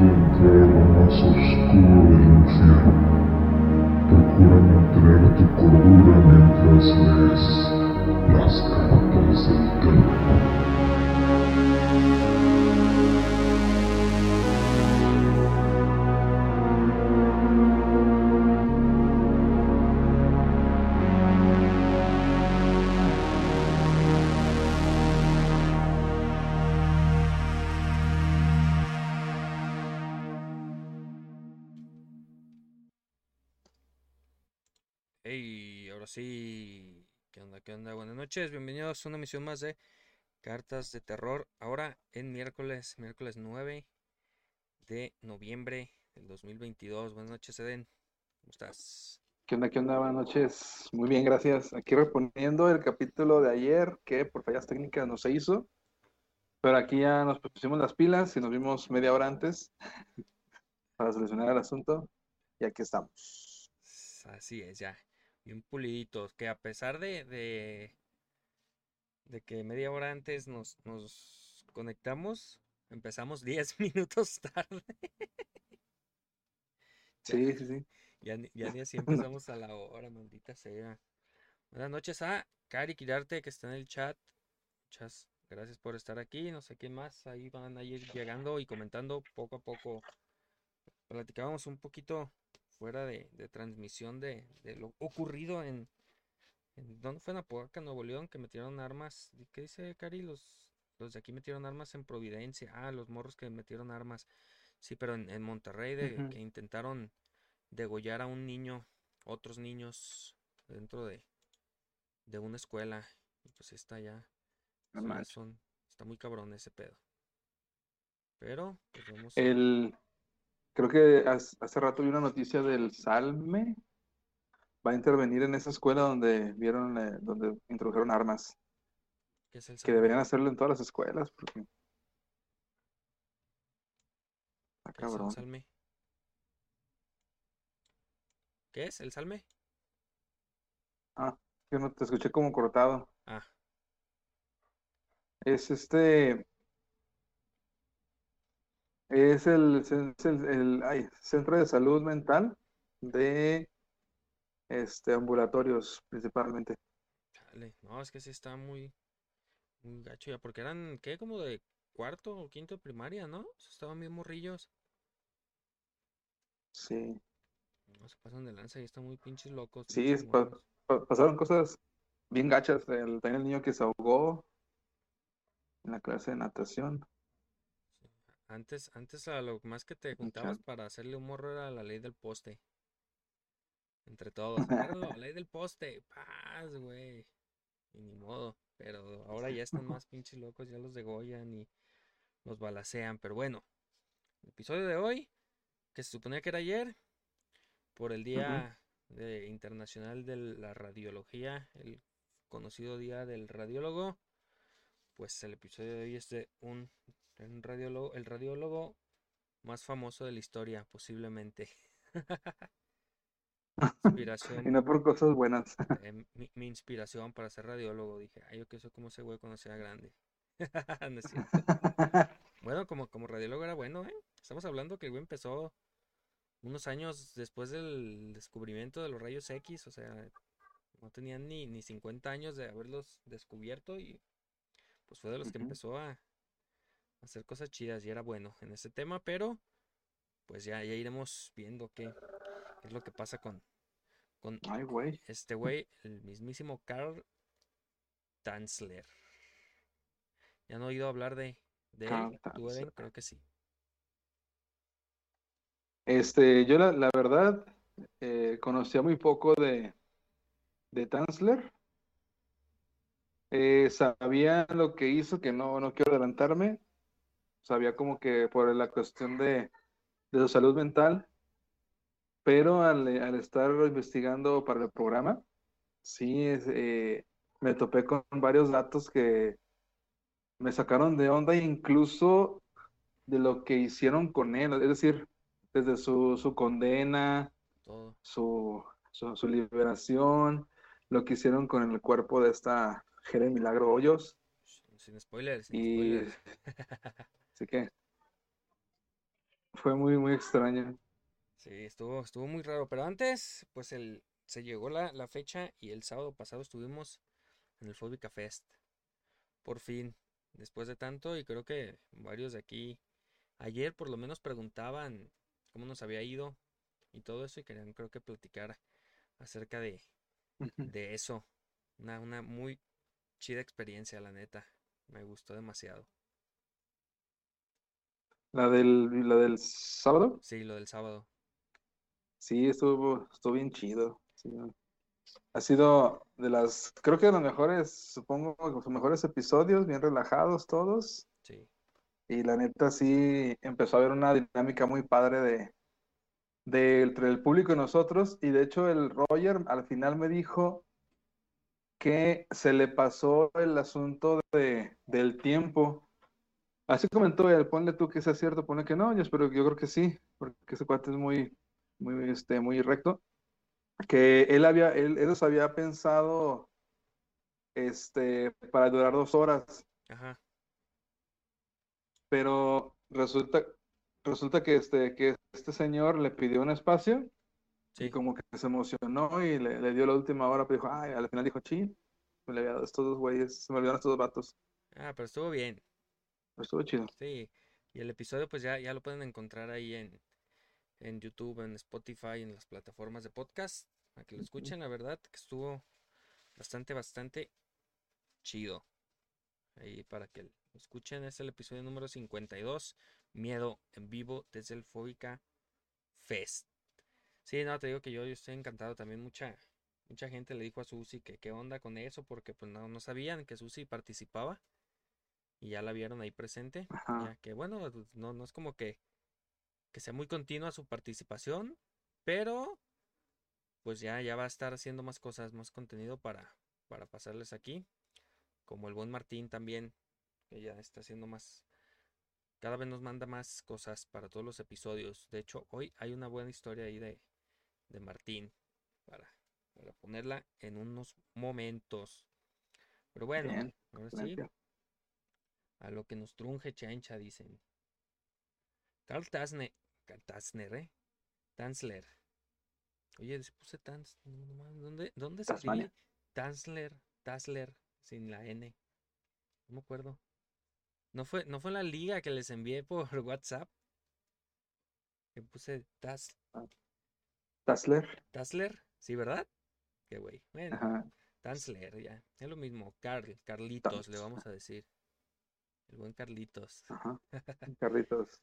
de entrar a lo más oscuro del infierno. Procura mantener tu cordura mientras lees las cartas del terror. ¿Qué onda? Buenas noches. Bienvenidos a una emisión más de Cartas de Terror. Ahora en miércoles, miércoles 9 de noviembre del 2022. Buenas noches, Eden. ¿Cómo estás? ¿Qué onda? ¿Qué onda? Buenas noches. Muy bien, gracias. Aquí reponiendo el capítulo de ayer que por fallas técnicas no se hizo. Pero aquí ya nos pusimos las pilas y nos vimos media hora antes para solucionar el asunto. Y aquí estamos. Así es, ya. Bien puliditos. Que a pesar de, de, de que media hora antes nos, nos conectamos, empezamos 10 minutos tarde. Sí, sí, sí. Ya, ni- ya ni así empezamos a la hora, maldita sea. Buenas noches a Cari Quirarte que está en el chat. Muchas gracias por estar aquí. No sé quién más. Ahí van a ir llegando y comentando poco a poco. Platicábamos un poquito fuera de, de transmisión de, de lo ocurrido en, en. ¿Dónde fue? En Apodaca, Nuevo León, que metieron armas. ¿y ¿Qué dice Cari? Los, los de aquí metieron armas en Providencia. Ah, los morros que metieron armas. Sí, pero en, en Monterrey, de, que intentaron degollar a un niño, otros niños dentro de, de una escuela. Y pues está ya. No son- está muy cabrón ese pedo. Pero, pues vamos. El, creo que hace, rato vi una noticia del Salme. Va a intervenir en esa escuela donde vieron, eh, donde introdujeron armas. ¿Qué es el Que deberían hacerlo en todas las escuelas, porque está ¿Qué es el cabrón. salme? ¿Qué es el salme? Ah, yo no te escuché como cortado. Ah, Es este, es el, es el, el- ay, centro de salud mental de este ambulatorios principalmente. No, es que sí está muy, muy gacho ya. Porque eran, ¿qué? Como de cuarto o quinto de primaria, ¿no? Estaban bien morrillos. Sí, No se pasan de lanza y están muy pinches locos. sí, pinches es pa- morros. pa- pasaron cosas bien gachas. El, también el niño que se ahogó en la clase de natación. Antes, antes a lo más que te juntabas para hacerle un morro era la ley del poste. Entre todos. Agárralo, ley del poste. Paz, güey. Y ni modo. Pero ahora ya están más pinches locos, ya los degollan y los balacean. Pero bueno, el episodio de hoy, que se suponía que era ayer, por el Día de- Internacional de la Radiología, el conocido Día del Radiólogo, pues el episodio de hoy es de un, un radiólogo, el radiólogo más famoso de la historia, posiblemente. Y Inspiración, no por cosas buenas. eh, mi, mi inspiración para ser radiólogo. Dije, ay, yo que soy como ese güey cuando sea grande. No es cierto. Bueno, como, como radiólogo era bueno, ¿eh? Estamos hablando que el güey empezó unos años después del descubrimiento de los rayos X, o sea, no tenían ni, ni 50 años de haberlos descubierto y pues fue de los que empezó a hacer cosas chidas y era bueno en ese tema, pero pues ya, ya iremos viendo qué, qué es lo que pasa con, con Ay, güey. este güey, el mismísimo Carl Tanzler. ¿Ya han oído hablar de, de él? Creo que sí. Este, yo la, la verdad eh, conocía muy poco de, de Tanzler. Eh, sabía lo que hizo, que no, no quiero adelantarme. Sabía como que por la cuestión de, de su salud mental, pero al, al estar investigando para el programa, sí, es, eh, me topé con varios datos que me sacaron de onda, incluso de lo que hicieron con él, es decir, desde su, su condena, Todo. su, su, su liberación, lo que hicieron con el cuerpo de esta Jeren Milagro Hoyos. Sin spoilers, sin Y spoilers. así que, Fue muy, muy extraño. Sí, estuvo, estuvo muy raro. Pero antes, pues el, se llegó la, la fecha y el sábado pasado estuvimos en el Fóbica Fest. Por fin, después de tanto, y creo que varios de aquí ayer por lo menos preguntaban cómo nos había ido y todo eso, y querían creo que platicar acerca de, de eso. Una, una muy chida experiencia, la neta. Me gustó demasiado. ¿La del, la del sábado? Sí, lo del sábado. Sí, estuvo, estuvo bien chido. sí. Ha sido de las, creo que de los mejores, supongo, los mejores episodios, bien relajados todos. Sí. Y la neta sí empezó a haber una dinámica muy padre de, de entre el público y nosotros. Y de hecho el Roger al final me dijo que se le pasó el asunto de, del tiempo. Así comentó él, ponle tú que sea cierto, ponle que no, yo espero, yo creo que sí, porque ese cuate es muy, muy, este, muy recto. Que él había, él, ellos había pensado, este, para durar dos horas, Ajá. pero resulta, resulta que este, que este señor le pidió un espacio y Sí. como que se emocionó y le, le dio la última hora, pero dijo, ay, al final dijo, chin, me le había dado estos dos güeyes, se me olvidaron estos dos vatos. Ah, pero estuvo bien. Estuvo chido. Sí. Y el episodio pues ya, ya lo pueden encontrar ahí en, en YouTube, en Spotify, en las plataformas de podcast. Para que lo escuchen, la verdad que estuvo bastante, bastante chido. Ahí para que lo escuchen, es el episodio número 52, Miedo en vivo desde el Fóbica Fest. Sí, no, te digo que yo, yo estoy encantado también. Mucha, mucha gente le dijo a Susi que qué onda con eso, porque pues no, no sabían que Susi participaba. Y ya la vieron ahí presente. Ajá. Ya que bueno, no, no es como que, que sea muy continua su participación, pero pues ya, ya va a estar haciendo más cosas, más contenido para, para pasarles aquí. Como el buen Martín también, que ya está haciendo más, cada vez nos manda más cosas para todos los episodios. De hecho, hoy hay una buena historia ahí de, de Martín para, para ponerla en unos momentos. Pero bueno, Bien, ahora sí. A lo que nos trunje chancha, dicen. Carl Tasner, ¿eh? Tanzler. Oye, les puse Tans, ¿dónde, dónde se escribe? Tanzler, Tasler, sin la N. No me acuerdo. ¿No fue, no fue la liga que les envié por WhatsApp? Que puse Tas, Tassler. Tasler, ¿sí, verdad? Qué güey. Bueno, Ajá. Tanzler, ya. Es lo mismo. Carl, Carlitos, le vamos a decir. El buen Carlitos. Ajá. Carlitos.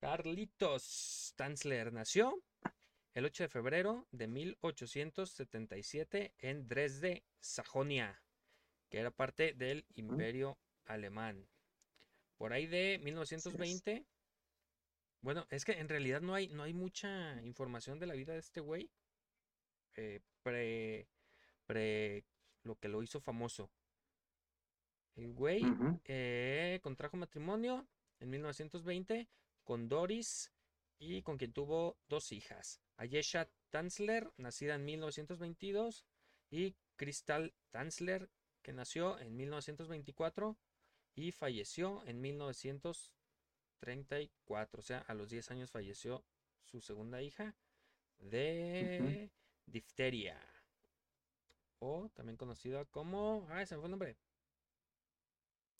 Carlitos Tanzler nació el 8 de febrero de 1877 en Dresde, Sajonia, que era parte del Imperio Alemán. Por ahí de 1920, bueno, es que en realidad no hay, no hay mucha información de la vida de este güey. eh, pre, pre lo que lo hizo famoso. El güey eh, contrajo matrimonio en 1920 con Doris y con quien tuvo dos hijas. Ayesha Tanzler, nacida en 1922, y Crystal Tanzler, que nació en 1924 y falleció en 1934. O sea, a los 10 años falleció su segunda hija de difteria. O también conocida como... Ah, se me fue el nombre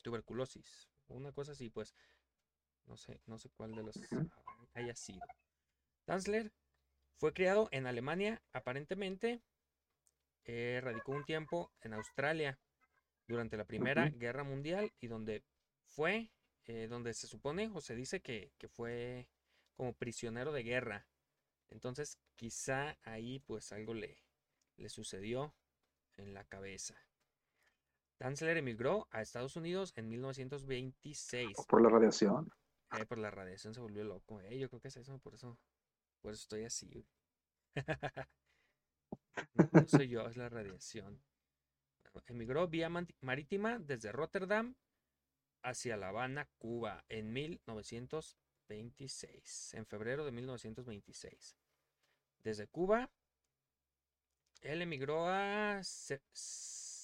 tuberculosis, una cosa así, pues no sé, no sé cuál de los Ujú. haya sido. Tanzler fue criado en Alemania, aparentemente eh, radicó un tiempo en Australia durante la Primera. Guerra Mundial y donde fue, eh, donde se supone o se dice que, que fue como prisionero de guerra. Entonces quizá ahí pues algo le, le sucedió en la cabeza. Tanzler emigró a Estados Unidos en 1926. Por la radiación. Eh, por la radiación se volvió loco. eh, yo creo que es eso, por eso, por eso estoy así. No, no soy yo, es la radiación. Emigró vía marítima desde Rotterdam hacia La Habana, Cuba, en 1926, en febrero de 1926. Desde Cuba, él emigró a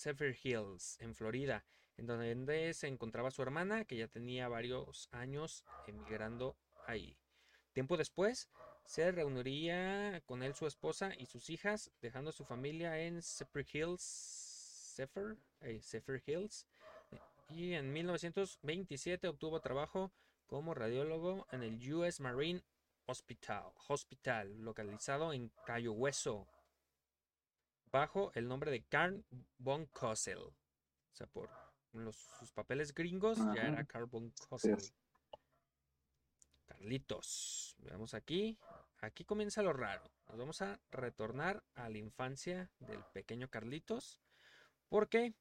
Sever Hills, en Florida, en donde se encontraba su hermana, que ya tenía varios años emigrando ahí. Tiempo después, se reuniría con él su esposa y sus hijas, dejando a su familia en Zephyr Hills, Zephyr, eh, Zephyr Hills. Y en 1927 obtuvo trabajo como radiólogo en el US Marine Hospital, Hospital localizado en Cayo Hueso, bajo el nombre de Carl von Kossel. O sea, por sus papeles gringos ya era Carl von Kossel. Carlitos. Veamos aquí. Aquí comienza lo raro. Nos vamos a retornar a la infancia del pequeño Carlitos. Porque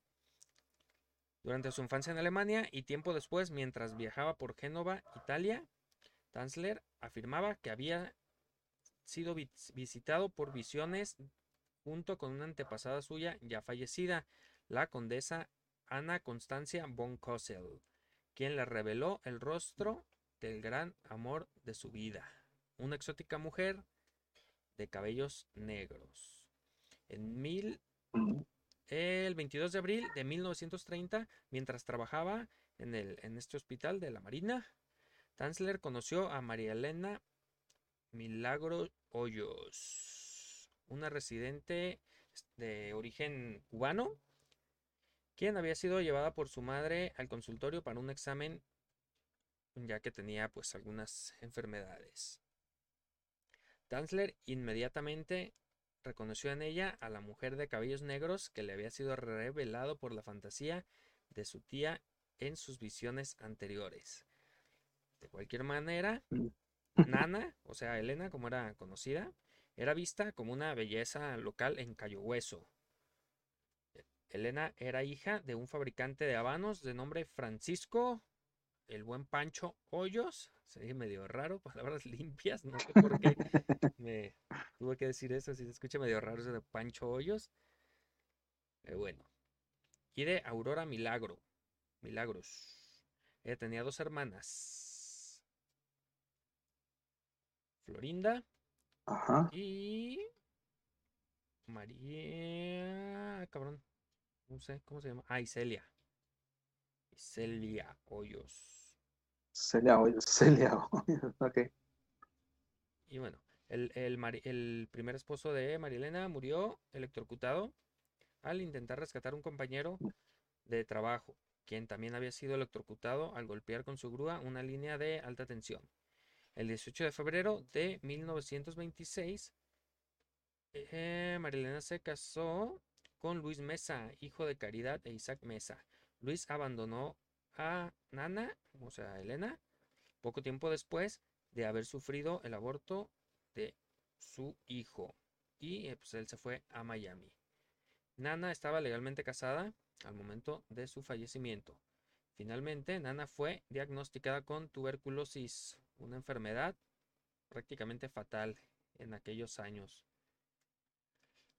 durante su infancia en Alemania y tiempo después, mientras viajaba por Génova, Italia, Tanzler afirmaba que había sido visitado por visiones junto con una antepasada suya ya fallecida, la condesa Ana Constancia von Kossel, quien le reveló el rostro del gran amor de su vida, una exótica mujer de cabellos negros. En mil, el 22 de abril de 1930, mientras trabajaba en, el, en este hospital de la Marina, Tanzler conoció a María Elena Milagro Hoyos, una residente de origen cubano, quien había sido llevada por su madre al consultorio para un examen ya que tenía pues algunas enfermedades. Tanzler inmediatamente reconoció en ella a la mujer de cabellos negros que le había sido revelado por la fantasía de su tía en sus visiones anteriores. De cualquier manera, mm. Nana, o sea, Elena, como era conocida, era vista como una belleza local en Cayo Hueso. Elena era hija de un fabricante de habanos de nombre Francisco, el buen Pancho Hoyos. Se medio raro, palabras limpias, no sé por qué me tuve que decir eso, si se escucha medio raro eso de Pancho Hoyos. Pero bueno. Y de Aurora Milagro, Milagros. Ella tenía dos hermanas. Florinda. Ajá. Y. María. Cabrón. No sé, ¿cómo se llama? Ah, Celia. Celia Hoyos. Celia Hoyos, Celia Hoyos, ok. Y bueno, el, el, primer esposo de Marilena murió electrocutado al intentar rescatar un compañero de trabajo, quien también había sido electrocutado al golpear con su grúa una línea de alta tensión. El 18 de febrero de 1926, eh, Marilena se casó con Luis Mesa, hijo de Caridad e Isaac Mesa. Luis abandonó a Nana, o sea, a Elena, poco tiempo después de haber sufrido el aborto de su hijo. Y eh, pues él se fue a Miami. Nana estaba legalmente casada al momento de su fallecimiento. Finalmente, Nana fue diagnosticada con tuberculosis, una enfermedad prácticamente fatal en aquellos años.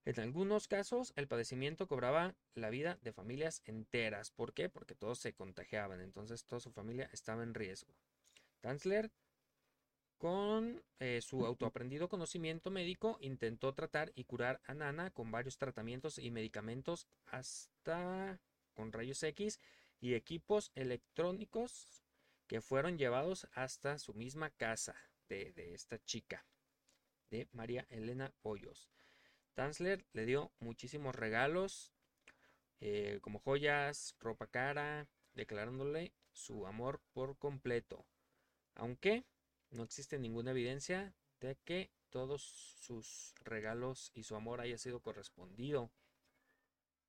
En algunos casos, el padecimiento cobraba la vida de familias enteras. ¿Por qué? Porque todos se contagiaban, entonces toda su familia estaba en riesgo. Tanzler, con eh, su autoaprendido conocimiento médico, intentó tratar y curar a Nana con varios tratamientos y medicamentos, hasta con rayos X y equipos electrónicos que fueron llevados hasta su misma casa de, esta chica, de María Elena Hoyos. Tanzler le dio muchísimos regalos, eh, como joyas, ropa cara, declarándole su amor por completo, aunque no existe ninguna evidencia de que todos sus regalos y su amor haya sido correspondido.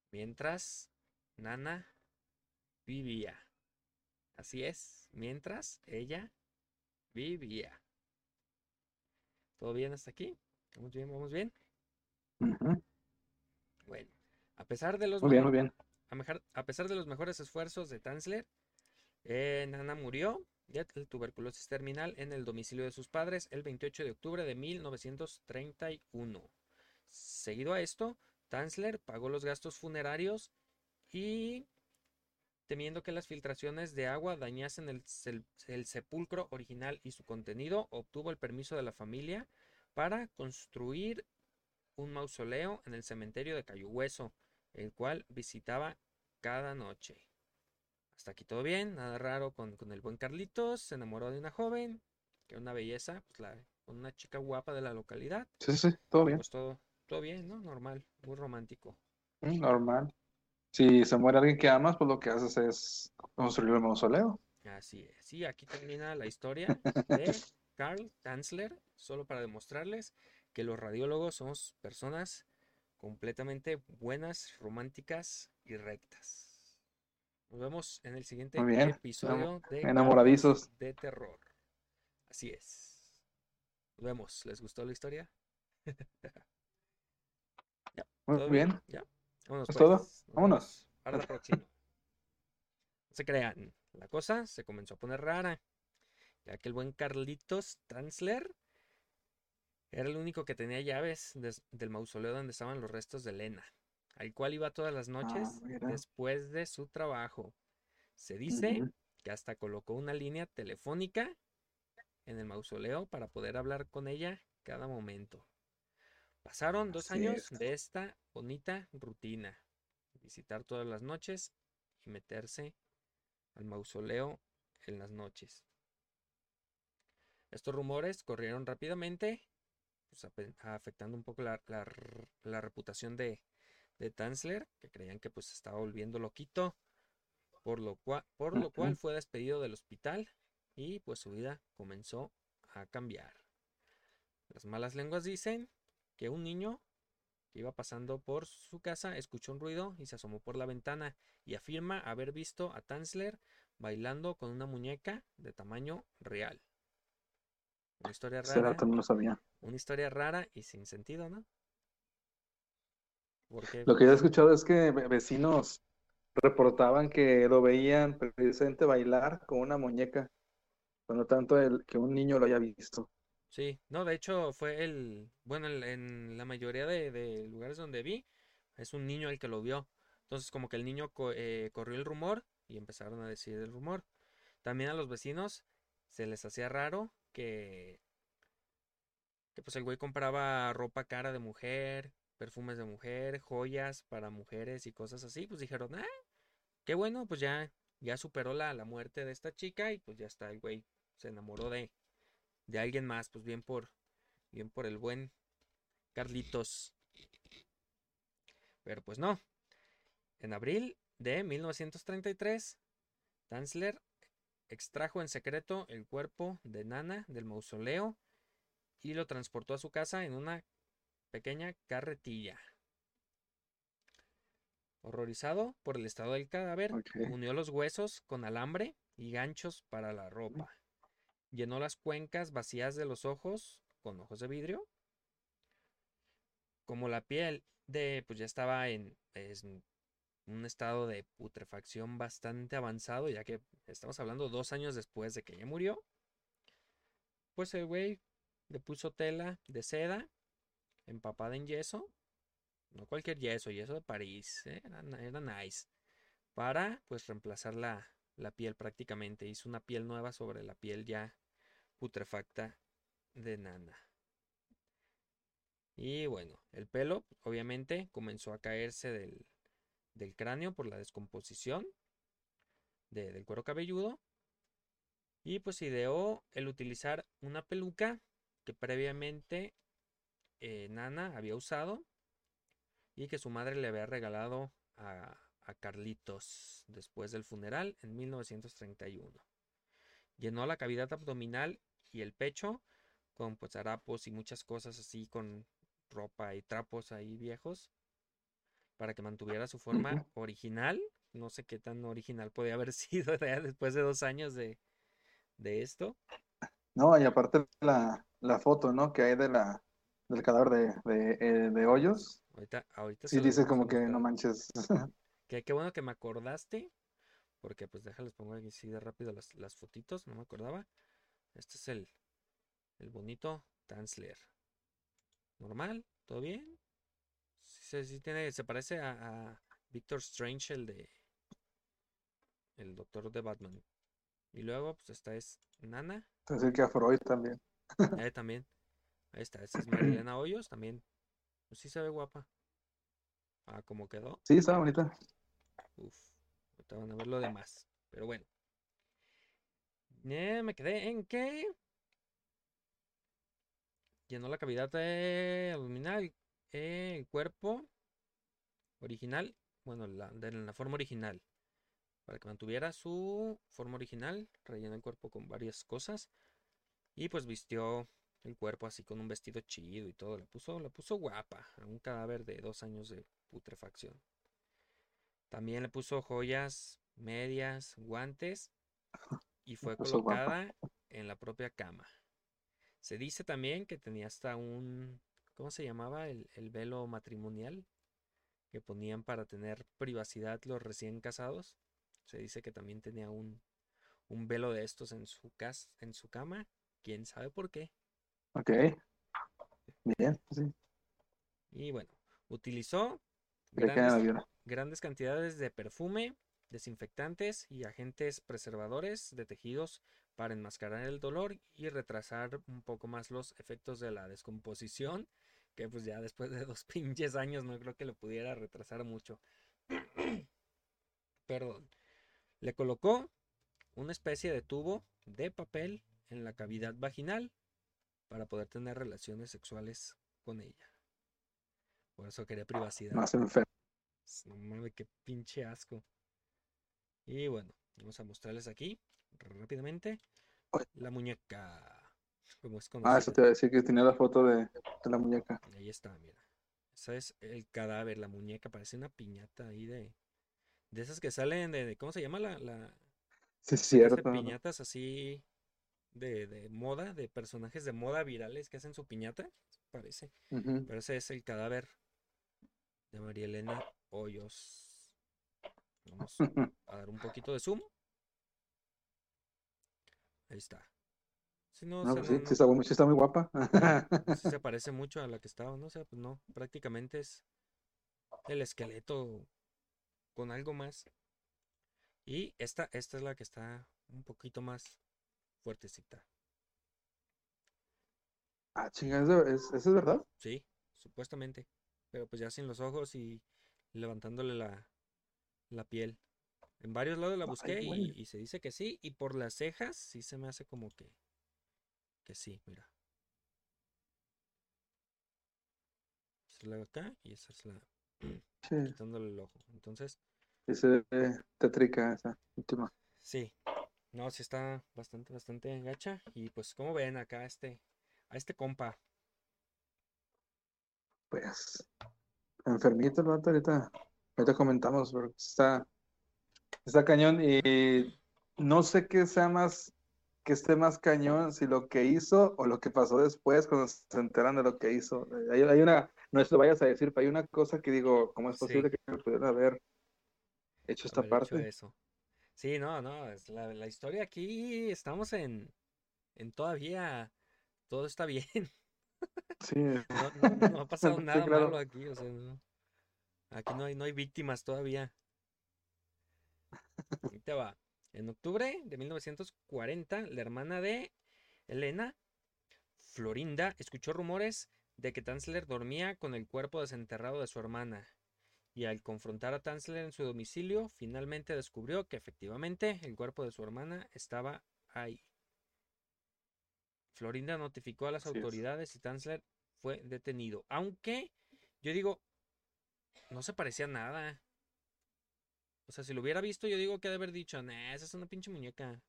Mientras Nana vivía. Así es, mientras ella vivía. ¿Todo bien hasta aquí? ¿Vamos bien? ¿Vamos bien? Bueno, a pesar de los bien, A, pesar de los mejores esfuerzos de Tanzler, eh, Nana murió de tuberculosis terminal en el domicilio de sus padres el 28 de octubre de 1931. Seguido a esto, Tanzler pagó los gastos funerarios y temiendo que las filtraciones de agua dañasen el, sepulcro original y su contenido, obtuvo el permiso de la familia para construir un mausoleo en el cementerio de Cayo Hueso, el cual visitaba cada noche. Hasta aquí todo bien, nada raro con, con el buen Carlitos. Se enamoró de una joven, que era una belleza, pues la, una chica guapa de la localidad. Sí, sí, todo bien. Pues todo, todo bien, ¿no? Normal, muy romántico. Mm, Normal. Si se muere alguien que amas, pues lo que haces es construir el mausoleo. Así es. Y aquí termina la historia de Carl Tanzler, solo para demostrarles que los radiólogos somos personas completamente buenas, románticas y rectas. Nos vemos en el siguiente Muy bien. episodio de Enamoradizos. De terror. Así es. Nos vemos. ¿Les gustó la historia? Ya, Muy ¿todo bien. Ya. Vámonos, ¿Es pues. todo? Nos Vámonos. Para la próxima. No se crean. La cosa se comenzó a poner rara. Ya que el buen Carlitos Transler era el único que tenía llaves del mausoleo donde estaban los restos de Elena, al cual iba todas las noches Ah, después de su trabajo. Se dice que hasta colocó una línea telefónica en el mausoleo para poder hablar con ella cada momento. Pasaron dos Así años es. de esta bonita rutina, visitar todas las noches y meterse al mausoleo en las noches. Estos rumores corrieron rápidamente, pues, afectando un poco la, la r- la reputación de, de Tanzler, que creían que pues estaba volviendo loquito, por lo cual, por lo cual fue despedido del hospital y pues su vida comenzó a cambiar. Las malas lenguas dicen que un niño que iba pasando por su casa escuchó un ruido y se asomó por la ventana y afirma haber visto a Tanzler bailando con una muñeca de tamaño real. Una historia rara, no lo sabía. una historia rara y sin sentido, ¿no? Porque Lo que yo he escuchado es que ve- vecinos reportaban que lo veían precisamente bailar con una muñeca, pero no tanto el, que un niño lo haya visto. Sí, no, de hecho fue el, bueno, en la mayoría de, de lugares donde vi, es un niño el que lo vio. Entonces como que el niño co- eh, corrió el rumor y empezaron a decir el rumor. También a los vecinos se les hacía raro que, que pues el güey compraba ropa cara de mujer, perfumes de mujer, joyas para mujeres y cosas así. Pues dijeron, ah, qué bueno, pues ya, ya superó la, la muerte de esta chica y pues ya está, el güey se enamoró de de alguien más, pues bien por, bien por el buen Carlitos. Pero pues no. En abril de 1933, Tanzler extrajo en secreto el cuerpo de Nana del mausoleo y lo transportó a su casa en una pequeña carretilla. Horrorizado por el estado del cadáver, unió los huesos con alambre y ganchos para la ropa. Llenó las cuencas vacías de los ojos con ojos de vidrio. Como la piel de, pues ya estaba en, un estado de putrefacción bastante avanzado, ya que estamos hablando dos años después de que ella murió. Pues el güey le puso tela de seda empapada en yeso. No cualquier yeso, yeso de París, ¿eh? era, era nice. Para pues reemplazar la, la piel prácticamente. Hizo una piel nueva sobre la piel ya putrefacta de Nana. Y bueno, el pelo obviamente comenzó a caerse del, del cráneo por la descomposición de- del cuero cabelludo. Y pues ideó el utilizar una peluca que previamente eh, Nana había usado y que su madre le había regalado a, a Carlitos después del funeral en 1931. Llenó la cavidad abdominal y el pecho con pues harapos y muchas cosas así con ropa y trapos ahí viejos para que mantuviera su forma original. No sé qué tan original podía haber sido ya después de dos años de, de esto. No, y aparte la, la foto, ¿no? Que hay de la, del cadáver de, de, eh, de Hoyos. Ahorita, ahorita Sí se los dice vamos a como que no manches. Que qué bueno que me acordaste. Porque pues déjales pongo aquí así de rápido las, las fotitos, no me acordaba. Este es el, el bonito Tanzler. Normal, ¿todo bien? Sí, sí tiene, se parece a, a Victor Strange, el de el doctor de Batman. Y luego, pues esta es Nana, decir, que a Freud también. ahí también. Ahí está, esta es Marilena Hoyos, también. Pues sí se ve guapa. Ah, ¿cómo quedó? Sí, está bonita. Uf, ahorita a ver lo demás. Pero bueno. Me quedé en que llenó la cavidad abdominal, el cuerpo original, bueno, la, de la forma original, para que mantuviera su forma original, rellenó el cuerpo con varias cosas y pues vistió el cuerpo así con un vestido chido y todo, la puso, la puso guapa a un cadáver de dos años de putrefacción. También le puso joyas, medias, guantes y fue colocada en la propia cama. Se dice también que tenía hasta un, ¿cómo se llamaba? El, el velo matrimonial que ponían para tener privacidad los recién casados. Se dice que también tenía un, un velo de estos en su, casa, en su cama. ¿Quién sabe por qué? Ok. Bien, sí. Y bueno, utilizó ¿De qué la grandes, cantidades de perfume, desinfectantes y agentes preservadores de tejidos para enmascarar el dolor y retrasar un poco más los efectos de la descomposición, que pues ya después de dos pinches años no creo que lo pudiera retrasar mucho. Perdón. Le colocó una especie de tubo de papel en la cavidad vaginal para poder tener relaciones sexuales con ella. Por eso quería privacidad. Más enfermo. No mames, qué pinche asco. Y bueno, vamos a mostrarles aquí rápidamente la muñeca. Como es Ah, eso te iba a decir que tenía la foto de, de la muñeca. Ahí está, mira. Ese es el cadáver, la muñeca. Parece una piñata ahí de. De esas que salen de. de- ¿Cómo se llama la. la Sí, es cierto. piñatas así. De, de moda, de personajes de moda virales que hacen su piñata. Parece. Pero ese es el cadáver de María Elena Hoyos. Vamos a dar un poquito de zoom. Ahí está. Si no, o No, sea, pues sí, no- sí está, muy- sí está muy guapa. sí se parece mucho a la que estaba, ¿no? O sea, pues no, prácticamente es el esqueleto con algo más. Y esta, esta es la que está un poquito más fuertecita. Ah, chinga, ¿eso es, eso es verdad? Sí, supuestamente. Pero pues ya sin los ojos y levantándole la, la piel. En varios lados la Ay, busqué y, se dice que sí. Y por las cejas sí se me hace como que, que sí, mira. Esa es la de acá y esa es la Sí, quitándole el ojo. Entonces, sí se ve tétrica esa última. sí. No, sí está bastante, bastante gacha. Y pues como ven acá este, a este compa. Pues, enfermito el vato ahorita. Ahorita comentamos, pero está, está cañón y no sé qué sea más, que esté más cañón, si lo que hizo o lo que pasó después cuando se enteran de lo que hizo. Hay, hay una, no se lo vayas a decir, pero hay una cosa que digo, ¿cómo es Sí. posible que pudiera haber hecho esta haber hecho parte? eso. Sí, no, no, es la, la historia aquí estamos en, en todavía, todo está bien, Sí, no, no, no ha pasado Sí, nada claro. malo aquí, o sea, no. Aquí no hay, no hay víctimas todavía. Ahí te va. En octubre de 1940, la hermana de Elena, Florinda, escuchó rumores de que Tanzler dormía con el cuerpo desenterrado de su hermana. Y al confrontar a Tanzler en su domicilio, finalmente descubrió que efectivamente el cuerpo de su hermana estaba ahí. Florinda notificó a las Así es. autoridades y Tanzler fue detenido. Aunque yo digo, no se parecía a nada. O sea, si lo hubiera visto, yo digo que ha de haber dicho, nah, esa es una pinche muñeca.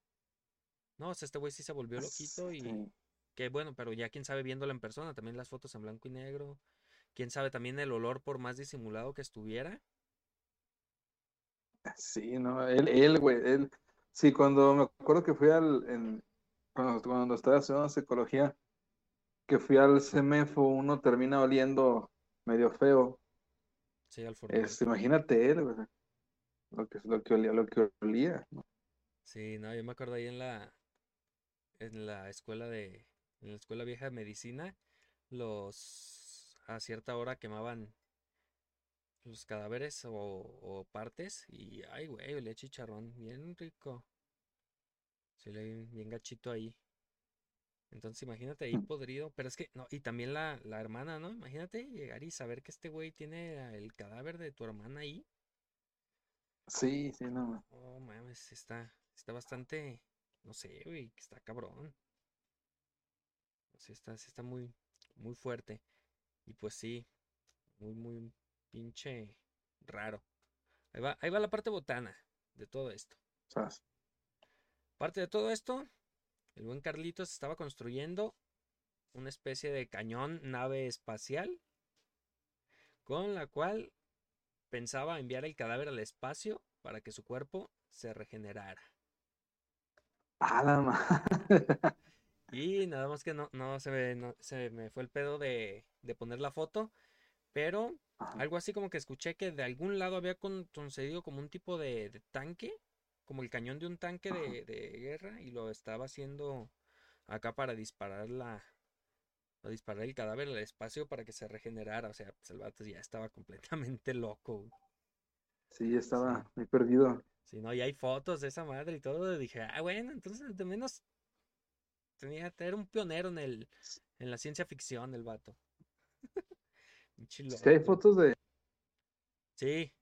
No, o sea, este güey sí se volvió loquito y que bueno, pero ya quién sabe viéndola en persona, también las fotos en blanco y negro. Quién sabe también el olor por más disimulado que estuviera. Sí, no, él, él, güey, él, sí, cuando me acuerdo que fui al, en, cuando, cuando estaba estudiando psicología, que fui al CEMEFO, uno termina oliendo medio feo, Sí, al este, imagínate él, güey, lo que, lo que olía, lo que olía, ¿no? Sí, no, yo me acuerdo ahí en la en la escuela de en la escuela vieja de medicina los a cierta hora quemaban los cadáveres o, o partes y ay güey, olía chicharrón, bien rico. Sí, bien gachito ahí. Entonces imagínate ahí Mm. podrido, pero es que no, y también la, la hermana, ¿no? Imagínate llegar y saber que este güey tiene el cadáver de tu hermana ahí. Sí, sí, no. Oh, mames, está, está bastante, no sé, güey, está cabrón. Sí está, sí está muy, muy fuerte. Y pues sí, muy, muy pinche raro. Ahí va, ahí va la parte botana de todo esto. Sas. Parte de todo esto, el buen Carlitos estaba construyendo una especie de cañón nave espacial con la cual pensaba enviar el cadáver al espacio para que su cuerpo se regenerara. A la madre. Y nada más que no, no, se me, no- se me fue el pedo de, de poner la foto, pero Ajá. algo así como que escuché que de algún lado había con- concedido como un tipo de, de tanque, como el cañón de un tanque de, de guerra, y lo estaba haciendo acá para disparar la, para disparar el cadáver al espacio para que se regenerara. O sea, pues el vato ya estaba completamente loco. Sí, estaba muy perdido. Si no, y hay fotos de esa madre y todo. y dije, ah, bueno, entonces de menos tenía, era un pionero en el, en la ciencia ficción, el vato. Pinche Sí, hay fotos de. Sí,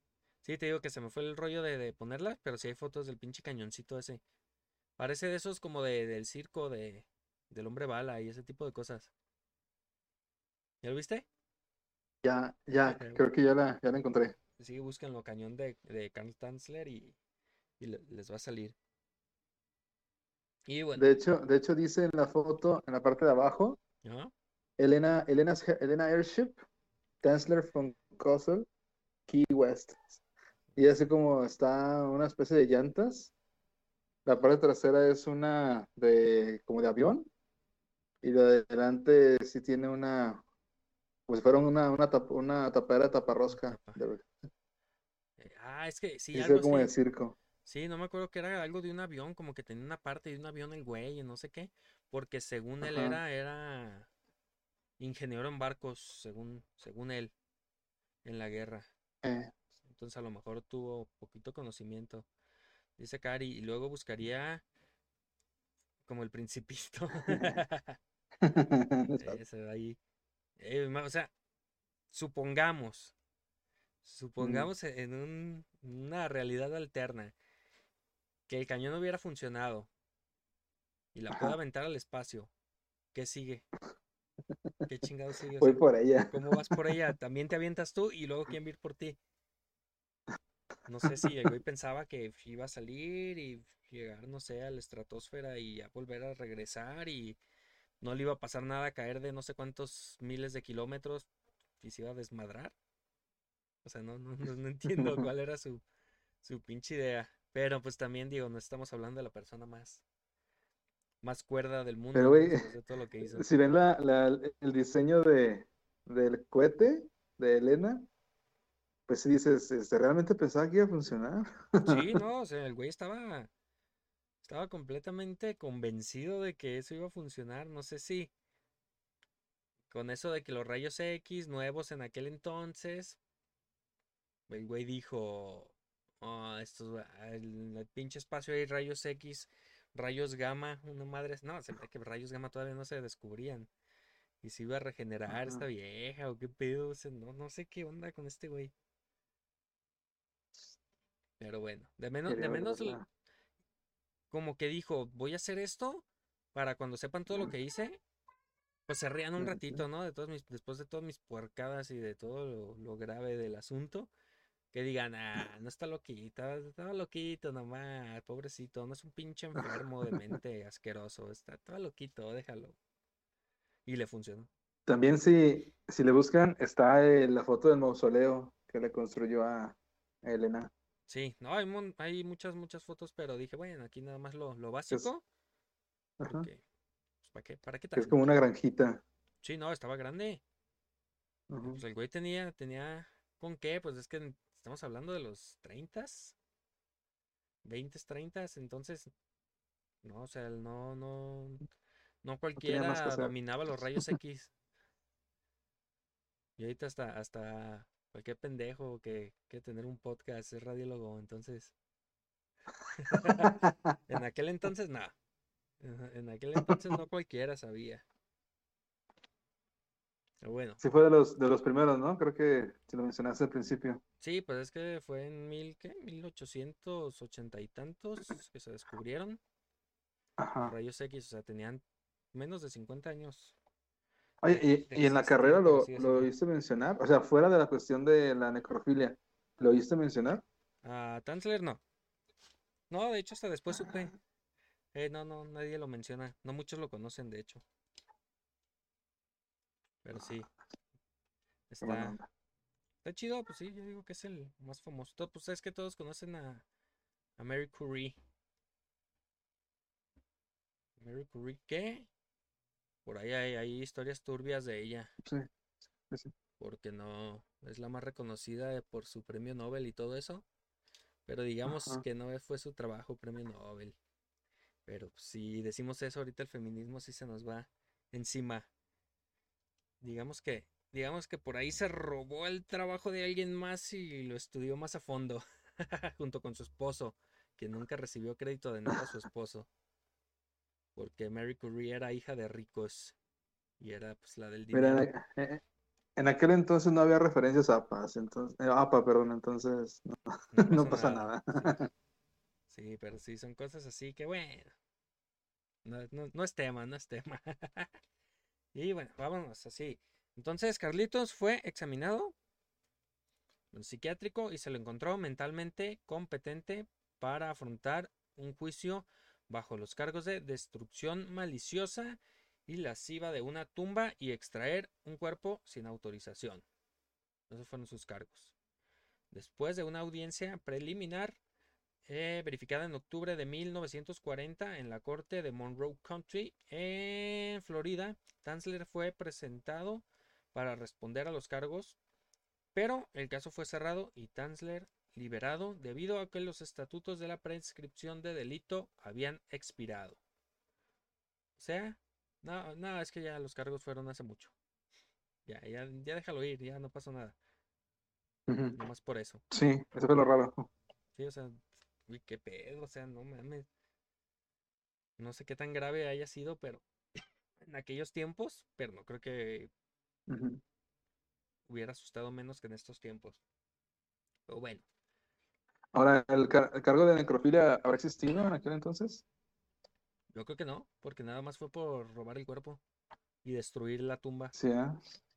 sí, te digo que se me fue el rollo de, de ponerlas, pero sí hay fotos del pinche cañoncito ese. Parece de esos como de, del circo de, del hombre bala y ese tipo de cosas. ¿Ya lo viste? Ya, ya, creo que ya la, ya la encontré. Sí, búsquenlo, cañón de, de Carl Tanzler y, y le- les va a salir. Y bueno, De hecho, de hecho dice en la foto, en la parte de abajo. Elena, Elena's, Elena Airship, Chancellor from Castle, Key West. Y así como está una especie de llantas. La parte trasera es una de como de avión. Y la de delante sí tiene una, pues fuera una, una, tap- una tapadera de taparrosca. Tapa. De, ah, es que sí, sí, algo como de así. circo. Sí, no me acuerdo que era algo de un avión, como que tenía una parte de un avión el güey, y no sé qué, porque según él era, era ingeniero en barcos, según, según él, en la guerra. Eh, Entonces a lo mejor tuvo poquito conocimiento. Dice Cari, y luego buscaría como el principito. Ahí. Eh, o sea, supongamos, supongamos e- en un- una realidad alterna que el cañón hubiera funcionado y la pueda aventar al espacio. ¿Qué sigue? ¿Qué chingado sigue? O Voy sea, por ella. ¿cómo vas por ella? ¿También te avientas tú y luego quién va a ir por ti? No sé si el güey pensaba que iba a salir y llegar, no sé, a la estratosfera y a volver a regresar y no le iba a pasar nada a caer de no sé cuántos miles de kilómetros y se iba a desmadrar. O sea, no, no, no, no entiendo cuál era su, su pinche idea. Pero pues también digo, no estamos hablando de la persona más, más cuerda del mundo Pero, güey, de todo lo que hizo. Si ven la, la- el diseño de, del cohete de Elena, pues dices, este, ¿realmente pensaba que iba a funcionar? Sí, no, o sea, el güey estaba, estaba completamente convencido de que eso iba a funcionar. No sé si con eso de que los rayos X nuevos en aquel entonces, el güey dijo, "Ah, estos, ah, en el pinche espacio hay rayos X, rayos gamma, una madre, no, se ve que rayos gamma todavía no se descubrían. Y se iba a regenerar esta vieja o qué pedo, o sea, no, no sé qué onda con este güey. Pero bueno, de menos, de menos como que dijo, voy a hacer esto para cuando sepan todo lo que hice, pues se rían un ratito, ¿no? De todos mis, después de todas mis puercadas y de todo lo, lo grave del asunto, que digan, ah, no está loquita, estaba loquito nomás, pobrecito, no es un pinche enfermo de mente asqueroso, está, estaba loquito, déjalo. Y le funcionó. También si, si le buscan, está eh, la foto del mausoleo que le construyó a Elena. Sí, no, hay, mon- hay muchas, muchas fotos, pero dije, bueno, aquí nada más lo, lo básico, Ajá. porque, pues, ¿para qué? ¿Para qué Que es como una granjita. Sí, no, estaba grande. Pues el güey tenía, tenía, ¿con qué? Pues es que estamos hablando de los 30, 20, 30, entonces, no, o sea, no, no, no cualquiera dominaba los rayos X. Y ahorita hasta, hasta cualquier pendejo que, que tener un podcast es radiólogo, entonces, en aquel entonces. En en aquel entonces no cualquiera sabía. Pero bueno, Sí fue de los, de los primeros, ¿no? Creo que si lo mencionaste al principio. sí, pues es que fue en mil, ¿qué? 1880 y tantos que se descubrieron Ajá. rayos X, o sea, tenían menos de 50 años. Oye, y, en la carrera lo, lo oíste mencionar, o sea, fuera de la cuestión de la necrofilia, ¿lo oíste mencionar? A Tanzler no. No, de hecho hasta después supe. Eh, no, no, nadie lo menciona. No muchos lo conocen, de hecho. Pero sí. Buena Está, está chido, pues sí, yo digo que es el más famoso. Pues es que todos conocen a, a Mary Curie. Mary Curie, ¿qué? Por ahí hay, hay historias turbias de ella. Sí, sí, sí. porque no es la más reconocida por su premio Nobel y todo eso. Pero digamos Ajá. que no fue su trabajo premio Nobel. Pero pues, si decimos eso ahorita el feminismo sí se nos va encima. Digamos que digamos que por ahí se robó el trabajo de alguien más y lo estudió más a fondo junto con su esposo, que nunca recibió crédito de nada a su esposo. Porque Mary Curie era hija de ricos y era pues la del dinero. en, en- en aquel entonces no había referencias a APAS, entonces, eh, APA, perdón, entonces no, no pasa nada. Sí. Sí, pero sí, son cosas así que bueno. No, no- no es tema, no es tema. Y bueno, vámonos así. Entonces, Carlitos fue examinado en el psiquiátrico y se lo encontró mentalmente competente para afrontar un juicio bajo los cargos de destrucción maliciosa y lasciva de una tumba y extraer un cuerpo sin autorización. Esos fueron sus cargos. Después de una audiencia preliminar eh, verificada en octubre de 1940 en la corte de Monroe County, en Florida, Tanzler fue presentado para responder a los cargos, pero el caso fue cerrado y Tanzler liberado debido a que los estatutos de la prescripción de delito habían expirado. O sea, no, no, es que ya los cargos fueron hace mucho. Ya, ya, ya déjalo ir, ya no pasó nada. Nomás por eso. Sí, eso fue lo raro. Sí, o sea, uy, qué pedo, o sea, no mames. No sé qué tan grave haya sido, pero en aquellos tiempos, pero no creo que hubiera asustado menos que en estos tiempos. Pero bueno, Ahora, ¿el, car- el cargo de necrofilia habrá existido en aquel entonces? yo creo que no, porque nada más fue por robar el cuerpo y destruir la tumba. Sí, ¿eh?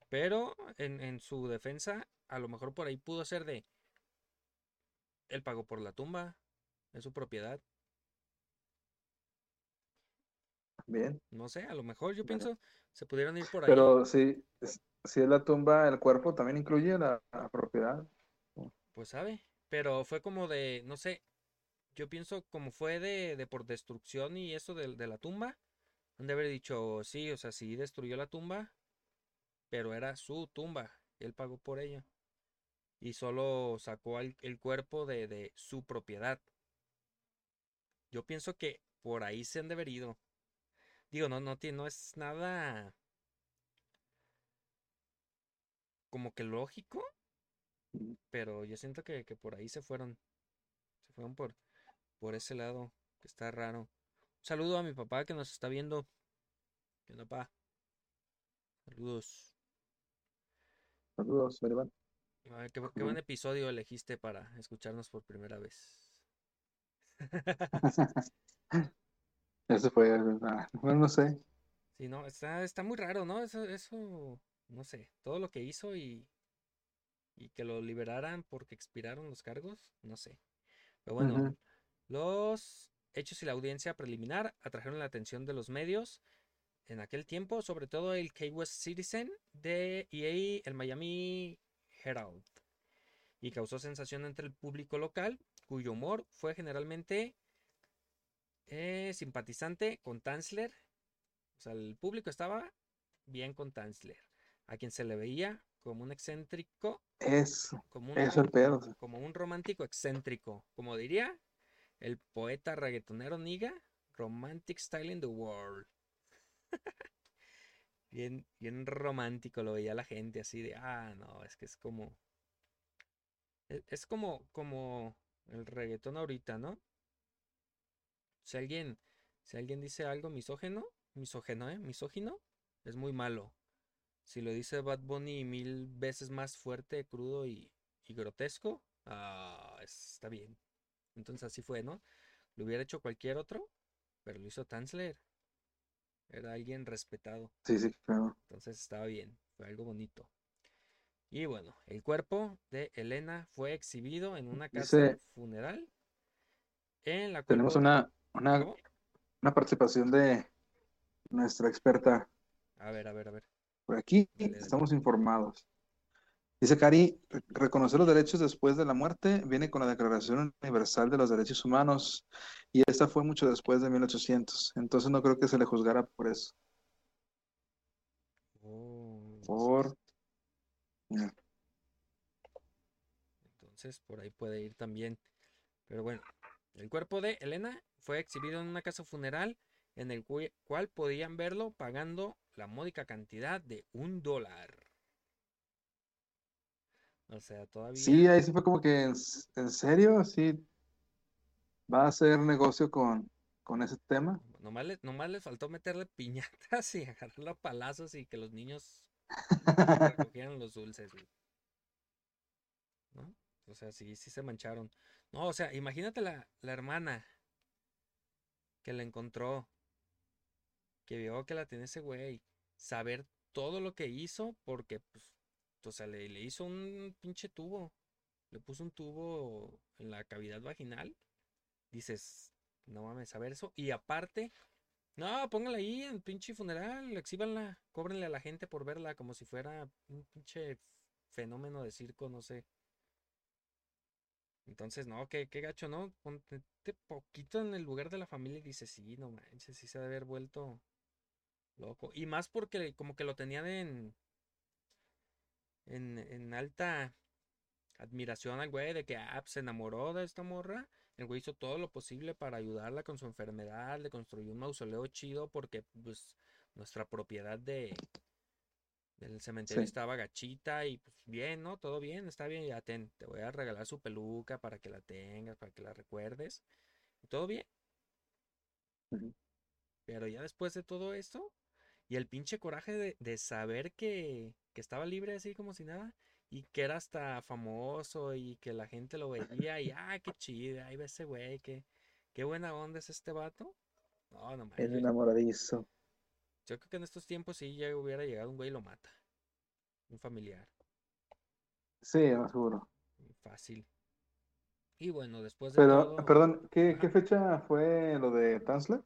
Pero en, en su defensa, a lo mejor por ahí pudo ser de, él pagó por la tumba, es su propiedad. Bien. No sé, a lo mejor yo pienso se pudieron ir por ahí. Pero si, si es la tumba, el cuerpo también incluye la, la propiedad. Pues sabe, pero fue como de, no sé, yo pienso como fue de, de por destrucción y eso de, de la tumba, han de haber dicho, sí, o sea, sí destruyó la tumba, pero era su tumba, él pagó por ella. Y solo sacó el cuerpo de, de su propiedad. Yo pienso que por ahí se han de haber ido. Digo, no, no, no es nada como que lógico. Pero yo siento que, que por ahí se fueron. Se fueron por, por ese lado, que está raro. Un saludo a mi papá que nos está viendo. ¿Qué onda, pa? Saludos. Saludos, Meribán. Ay, qué, qué buen episodio elegiste para escucharnos por primera vez. Eso fue, ah, bueno, no sé. Sí, no, está, está muy raro, ¿no? Eso, eso, no sé, todo lo que hizo y, y que lo liberaran porque expiraron los cargos, no sé. Pero bueno, los hechos y la audiencia preliminar atrajeron la atención de los medios en aquel tiempo, sobre todo el Key West Citizen de y el Miami Herald, y causó sensación entre el público local, cuyo humor fue generalmente eh, simpatizante con Tanzler. O sea, el público estaba bien con Tanzler, a quien se le veía como un excéntrico, Eso, como un, eso es el pedo. como un romántico excéntrico, como diría el poeta reggaetonero Niga, romantic style in the world. bien, bien romántico lo veía la gente así de, ah, no, es que es como, es, es como, como el reggaetón ahorita, ¿no? Si alguien, si alguien dice algo misógeno, misógeno, ¿eh? Misógino, es muy malo. Si lo dice Bad Bunny mil veces más fuerte, crudo y, y grotesco, ah, está bien. Entonces así fue, ¿no? Lo hubiera hecho cualquier otro, pero lo hizo Tanzler. Era alguien respetado. Sí, sí, claro. Entonces estaba bien, fue algo bonito. Y bueno, el cuerpo de Elena fue exhibido en una casa Dice- funeral. En la Tenemos una, una, una participación de nuestra experta A ver, a ver, a ver. Por aquí. Estamos informados. Dice Cari, "Re- reconocer los derechos después de la muerte viene con la Declaración Universal de los Derechos Humanos y esta fue mucho después de 1800. Entonces no creo que se le juzgara por eso. Oh, Por... Entonces por ahí puede ir también. Pero bueno, el cuerpo de Elena fue exhibido en una casa funeral en el cual podían verlo pagando la módica cantidad de un dólar. O sea, todavía. Sí, ahí sí fue como que, ¿en, serio? Sí, va a hacer negocio con, con ese tema. Nomás, le- nomás les faltó meterle piñatas y agarrarlo a palazos y que los niños recogieran los dulces. ¿No? O sea, sí, sí se mancharon. No, o sea, imagínate la, la hermana que la encontró, que vio que la tenía ese güey, saber todo lo que hizo, porque, pues, o sea, le, le hizo un pinche tubo, le puso un tubo en la cavidad vaginal. Dices, no mames, saber eso. Y aparte, no, póngala ahí en pinche funeral, exhíbanla, cóbrenle a la gente por verla como si fuera un pinche fenómeno de circo, no sé. Entonces, no, qué, qué gacho, ¿no? Ponte poquito en el lugar de la familia y dices, sí, no manches, sí se ha de haber vuelto loco. Y más porque como que lo tenían en, en, en alta admiración al güey de que ah, pues, se enamoró de esta morra. El güey hizo todo lo posible para ayudarla con su enfermedad, le construyó un mausoleo chido porque pues nuestra propiedad de del cementerio Sí. estaba gachita y pues bien, ¿no? Todo bien, está bien, ya ten, te voy a regalar su peluca para que la tengas, para que la recuerdes. Y todo bien. Pero ya después de todo esto, y el pinche coraje de, de saber que, que estaba libre así como si nada, y que era hasta famoso y que la gente lo veía y ah, qué chido, ahí va ese güey, qué, qué buena onda es este vato. No, no Es enamoradizo. Yo creo que en estos tiempos sí ya hubiera llegado un güey y lo mata. Un familiar. Sí, no, seguro. Fácil. Y bueno, después de Pero, todo, perdón, ¿qué, qué fecha fue lo de Tanzler?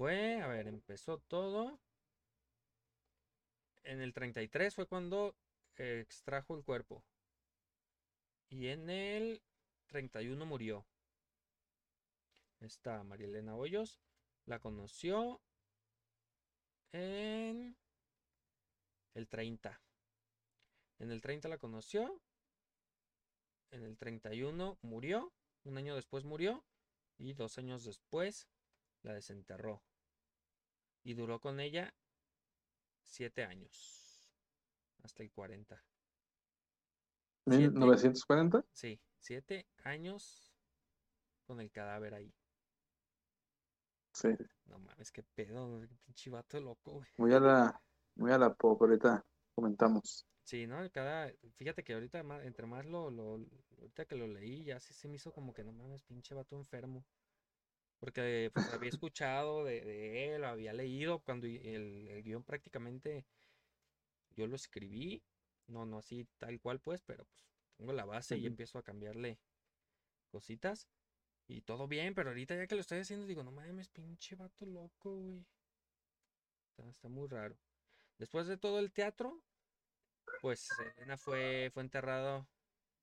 Fue, a ver, empezó todo. En el 33 fue cuando extrajo el cuerpo. Y en el 31 murió. Está María Elena Hoyos. La conoció en el 30. En el 30 la conoció. En el 31 murió. Un año después murió. Y dos años después la desenterró. Y duró con ella siete años. Hasta el 40. Siete. ¿1940? Sí, siete años con el cadáver ahí. Sí. No mames, qué pedo, qué pinche vato loco, güey. Muy a la, muy a la pop, ahorita comentamos. Sí, ¿no? Cada, fíjate que ahorita entre más lo, lo, ahorita que lo leí, ya sí se me hizo como que no mames, pinche vato enfermo. Porque pues había escuchado de, de él, había leído cuando el, el guion prácticamente yo lo escribí, no, no así tal cual pues, pero pues pongo la base y empiezo a cambiarle cositas y todo bien, pero ahorita ya que lo estoy haciendo digo, no mames, pinche vato loco, güey. Está, está muy raro. Después de todo el teatro, pues Elena fue, fue enterrado,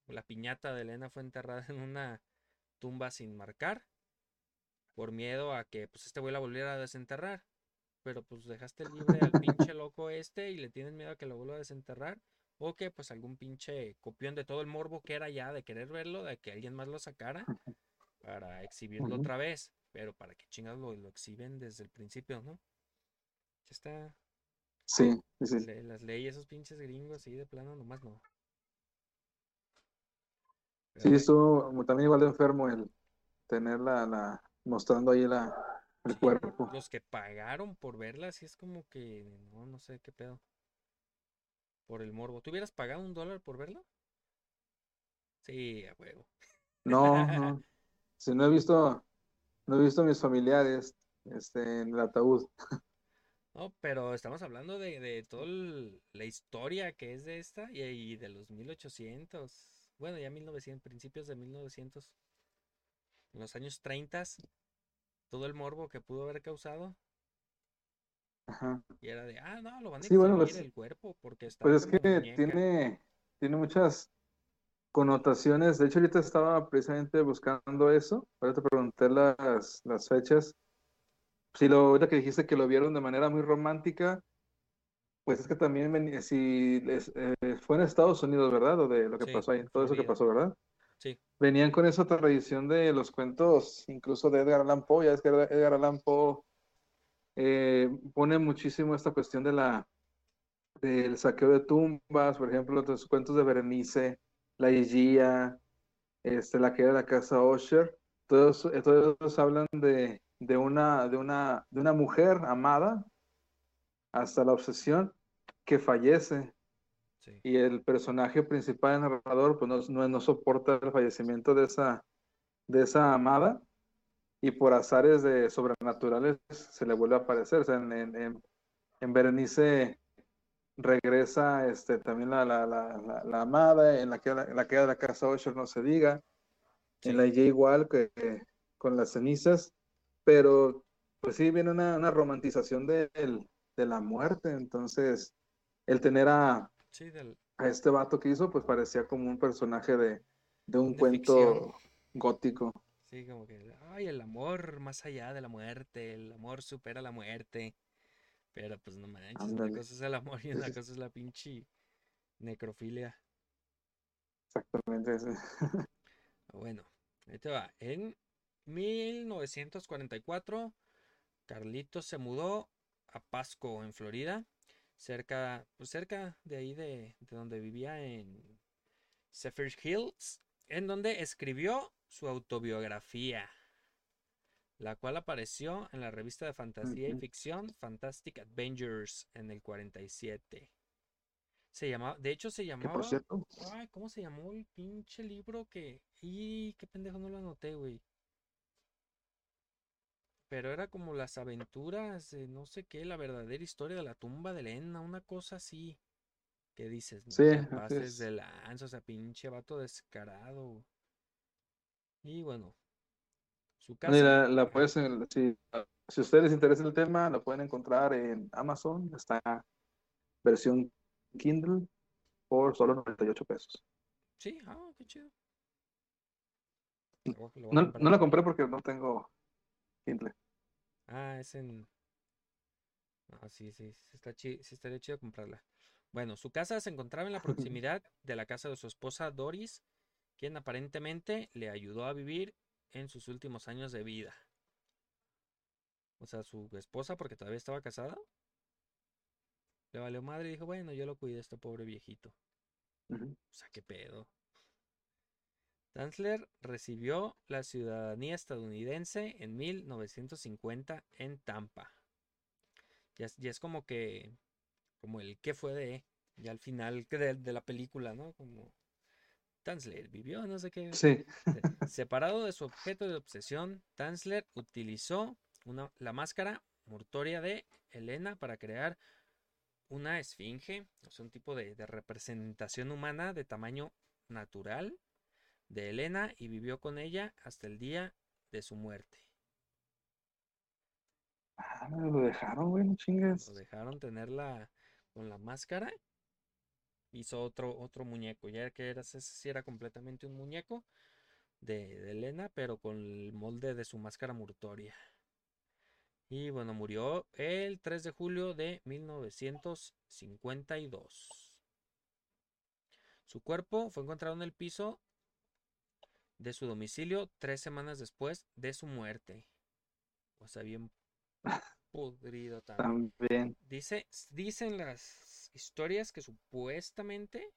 la piñata de Elena fue enterrada en una tumba sin marcar, por miedo a que pues este güey la volviera a desenterrar. Pero pues dejaste libre al pinche loco este y le tienes miedo a que lo vuelva a desenterrar. O que pues algún pinche copión de todo el morbo que era ya de querer verlo, de que alguien más lo sacara para exhibirlo otra vez. Pero para que chingados lo, lo exhiben desde el principio, ¿no? Ya está. Sí, sí, sí. las leyes, esos pinches gringos así de plano, nomás no. Pero Sí, estuvo también igual de enfermo el tener la, la, mostrando ahí la, el cuerpo. los que pagaron por verla, sí es como que, no, no sé qué pedo. por el morbo. ¿Tú hubieras pagado un dólar por verlo? Sí, a huevo. No, no. Si no he visto, no he visto a mis familiares este, en el ataúd. No, pero estamos hablando de, de toda la historia que es de esta y, y de los 1800. Bueno, ya 1900, principios de 1900. En los años 30, todo el morbo que pudo haber causado. Ajá. Y era de, ah, no, lo van a Sí, bueno, pues- el cuerpo porque está Pues es que muñeca. tiene, tiene muchas connotaciones. De hecho, ahorita estaba precisamente buscando eso. Ahorita te pregunté las, las fechas. Si lo, ahorita que dijiste que lo vieron de manera muy romántica, pues es que también si eh, fue en Estados Unidos, ¿verdad? O de lo que Sí, pasó ahí, todo eso que pasó, ¿verdad? Venían con esa tradición de los cuentos, incluso de Edgar Allan Poe. Ya es que Edgar Allan Poe eh, pone muchísimo esta cuestión de la del saqueo de tumbas, por ejemplo, los cuentos de Berenice, La Higuía, este, la caída de la casa Usher, todos, eh, todos hablan de, de una, de una, de una mujer amada hasta la obsesión que fallece sí. y el personaje principal, el narrador, pues no, no, no soporta el fallecimiento de esa, de esa amada y por azares de sobrenaturales se le vuelve a aparecer. O sea, en, en, en, en Berenice regresa este, también la, la, la, la, amada, en la que en la queda de la casa Usher no se diga, Sí. en la Y igual que, que con las cenizas, pero pues sí viene una, una romantización de, el- de la muerte, entonces el tener a, Sí, del, a este vato que hizo, pues parecía como un personaje de, de un De cuento ficción. gótico. sí, como que, ay, el amor más allá de la muerte, el amor supera la muerte. Pero pues no manches, una Ándale. cosa es el amor y una sí. cosa es la pinche necrofilia. Exactamente. sí. Bueno, ahí te va. En 1944, Carlitos se mudó a Pasco, en Florida, cerca, pues cerca de ahí de, de donde vivía en Zephyr Hills, en donde escribió su autobiografía, la cual apareció en la revista de fantasía y ficción Fantastic Adventures en el 47. Se llamaba, de hecho se llamaba por cierto, Ay, ¿cómo se llamó el pinche libro que... Y qué pendejo no lo anoté, güey. Pero era como las aventuras de no sé qué, la verdadera historia de la tumba de Elena, una cosa así. Que dices, no Sí, pases es. de lanza, o sea, pinche vato descarado. Y bueno, su casa. la, la puedes, en- si, si a ustedes les interesa el tema, la pueden encontrar en Amazon, está versión Kindle por solo 98 pesos. Sí, ah, qué chido. A No, no la compré porque no tengo Ah, es en. Ah, sí, sí, sí está chi- sí estaría chido comprarla. Bueno, su casa se encontraba en la proximidad de la casa de su esposa Doris, quien aparentemente le ayudó a vivir en sus últimos años de vida. O sea, su esposa, porque todavía estaba casada, le valió madre y dijo, bueno, yo lo cuidé a este pobre viejito. O sea, qué pedo. Tanzler recibió la ciudadanía estadounidense en 1950 en Tampa. Ya es, ya es como que, como el qué fue de, ya al final que de, de la película, ¿no? Como Tanzler vivió, no sé qué. Sí, Se- Separado de su objeto de obsesión, Tanzler utilizó una, la máscara mortoria de Elena para crear una esfinge, o sea, un tipo de, de representación humana de tamaño natural de Elena y vivió con ella hasta el día de su muerte. Ah, lo dejaron, güey, no Lo chingues. dejaron tenerla con la máscara. Hizo otro, otro muñeco, ya que era, ese sí era completamente un muñeco de, de Elena, pero con el molde de su máscara mortoria. Y bueno, murió el 3 de julio de 1952. Su cuerpo fue encontrado en el piso de su domicilio tres semanas después de su muerte. O sea, bien podrido también. También. Dice, dicen las historias que supuestamente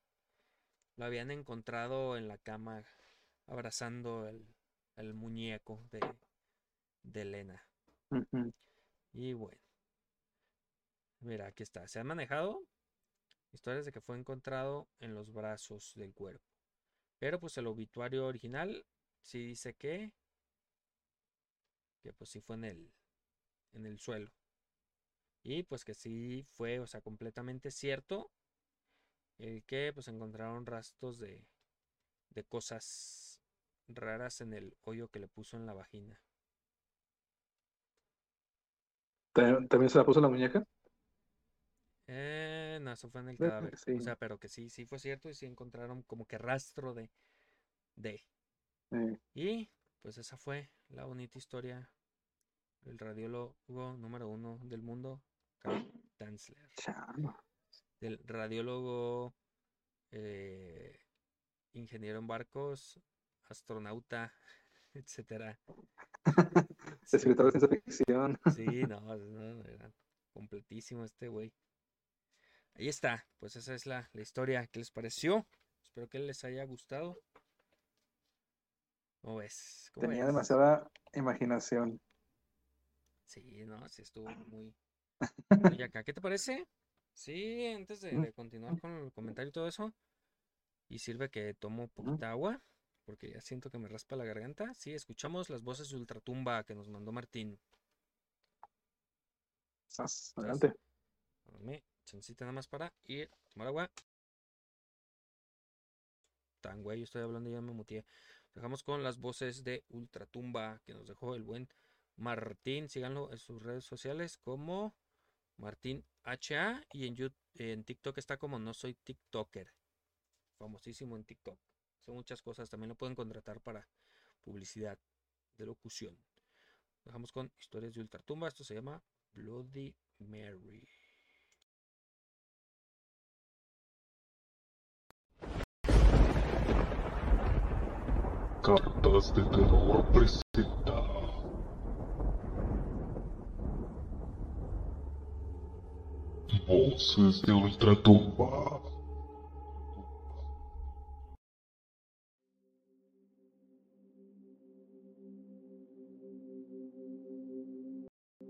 lo habían encontrado en la cama abrazando el, el muñeco de, de Elena. Y bueno, mira, aquí está. Se han manejado Historias de que fue encontrado en los brazos del cuerpo. Pero pues el obituario original sí dice que que pues sí fue en el en el suelo. Y pues que sí fue, o sea, completamente cierto el que pues encontraron rastros de de cosas raras en el hoyo que le puso en la vagina. ¿También se la puso en la muñeca? Eh, no, eso fue en el cadáver. O sea, pero que sí, sí fue cierto y sí encontraron como que rastro de de. Eh, Y pues esa fue la bonita historia del radiólogo número uno del mundo, Carl Tanzler. Del radiólogo, eh, ingeniero en barcos, astronauta, etcétera. Escritor de ciencia ficción. sí, no, no, era completísimo este güey. Ahí está, pues esa es la, la historia. ¿Qué les pareció? Espero que les haya gustado. ¿Cómo ves? ¿Cómo Tenía ves? demasiada imaginación. Sí, no, sí estuvo muy, muy acá. ¿Qué te parece? Sí, antes de, Mm. de continuar con el comentario y todo eso, y sirve que tomo poquita agua, porque ya siento que me raspa la garganta. Sí, escuchamos las voces de Ultratumba que nos mandó Martín. Adelante. Dame chancita nada más para ir a tomar agua. Tan güey, yo estoy hablando y ya me muteé. Dejamos con las voces de Ultratumba que nos dejó el buen Martín. Síganlo en sus redes sociales como Martín HA y en, Yout- en TikTok está como No Soy TikToker. Famosísimo en TikTok. Hace muchas cosas. También lo pueden contratar para publicidad de locución. Dejamos con historias de Ultratumba. Esto se llama Bloody Mary. Cartas de Terror presenta. Voces de Ultratumba.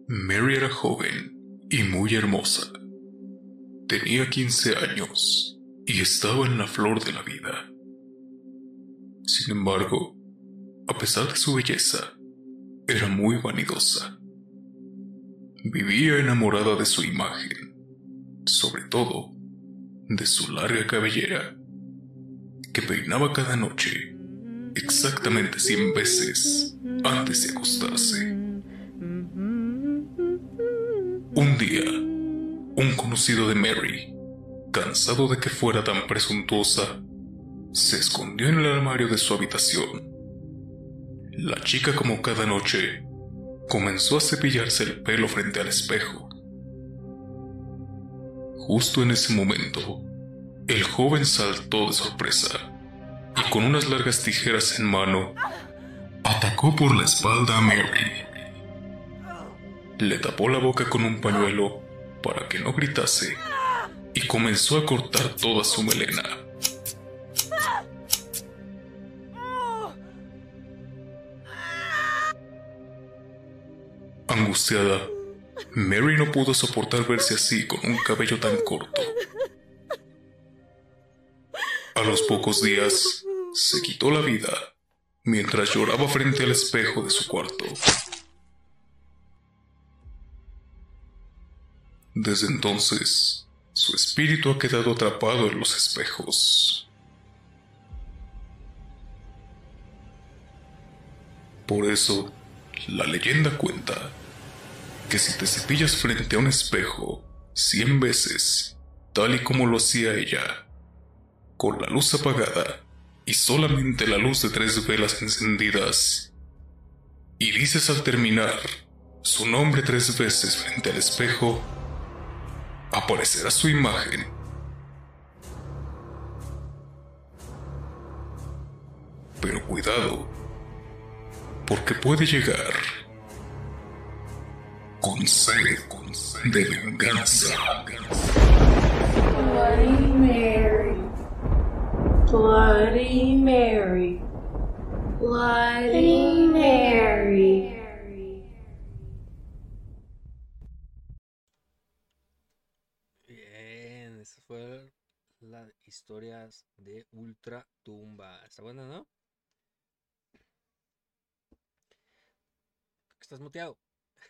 Mary era joven y muy hermosa. Tenía 15 años y estaba en la flor de la vida. Sin embargo, a pesar de su belleza, era muy vanidosa. Vivía enamorada de su imagen, sobre todo de su larga cabellera, que peinaba cada noche exactamente 100 veces antes de acostarse. Un día, un conocido de Mary, cansado de que fuera tan presuntuosa, se escondió en el armario de su habitación. La chica, como cada noche, comenzó a cepillarse el pelo frente al espejo. Justo en ese momento, el joven saltó de sorpresa y con unas largas tijeras en mano, atacó por la espalda a Mary. Le tapó la boca con un pañuelo para que no gritase y comenzó a cortar toda su melena. Angustiada, Mary no pudo soportar verse así con un cabello tan corto. A los pocos días, se quitó la vida mientras lloraba frente al espejo de su cuarto. Desde entonces, su espíritu ha quedado atrapado en los espejos. Por eso, la leyenda cuenta que si te cepillas frente a un espejo cien veces, tal y como lo hacía ella, con la luz apagada y solamente la luz de tres velas encendidas, y dices al terminar su nombre tres veces frente al espejo, aparecerá su imagen. Pero cuidado, porque puede llegar con sed de venganza. Bloody Mary. Bloody Mary. Bloody Mary. Bien, esa fue historias de Ultra Tumba. Está buena, ¿no? Estás muteado.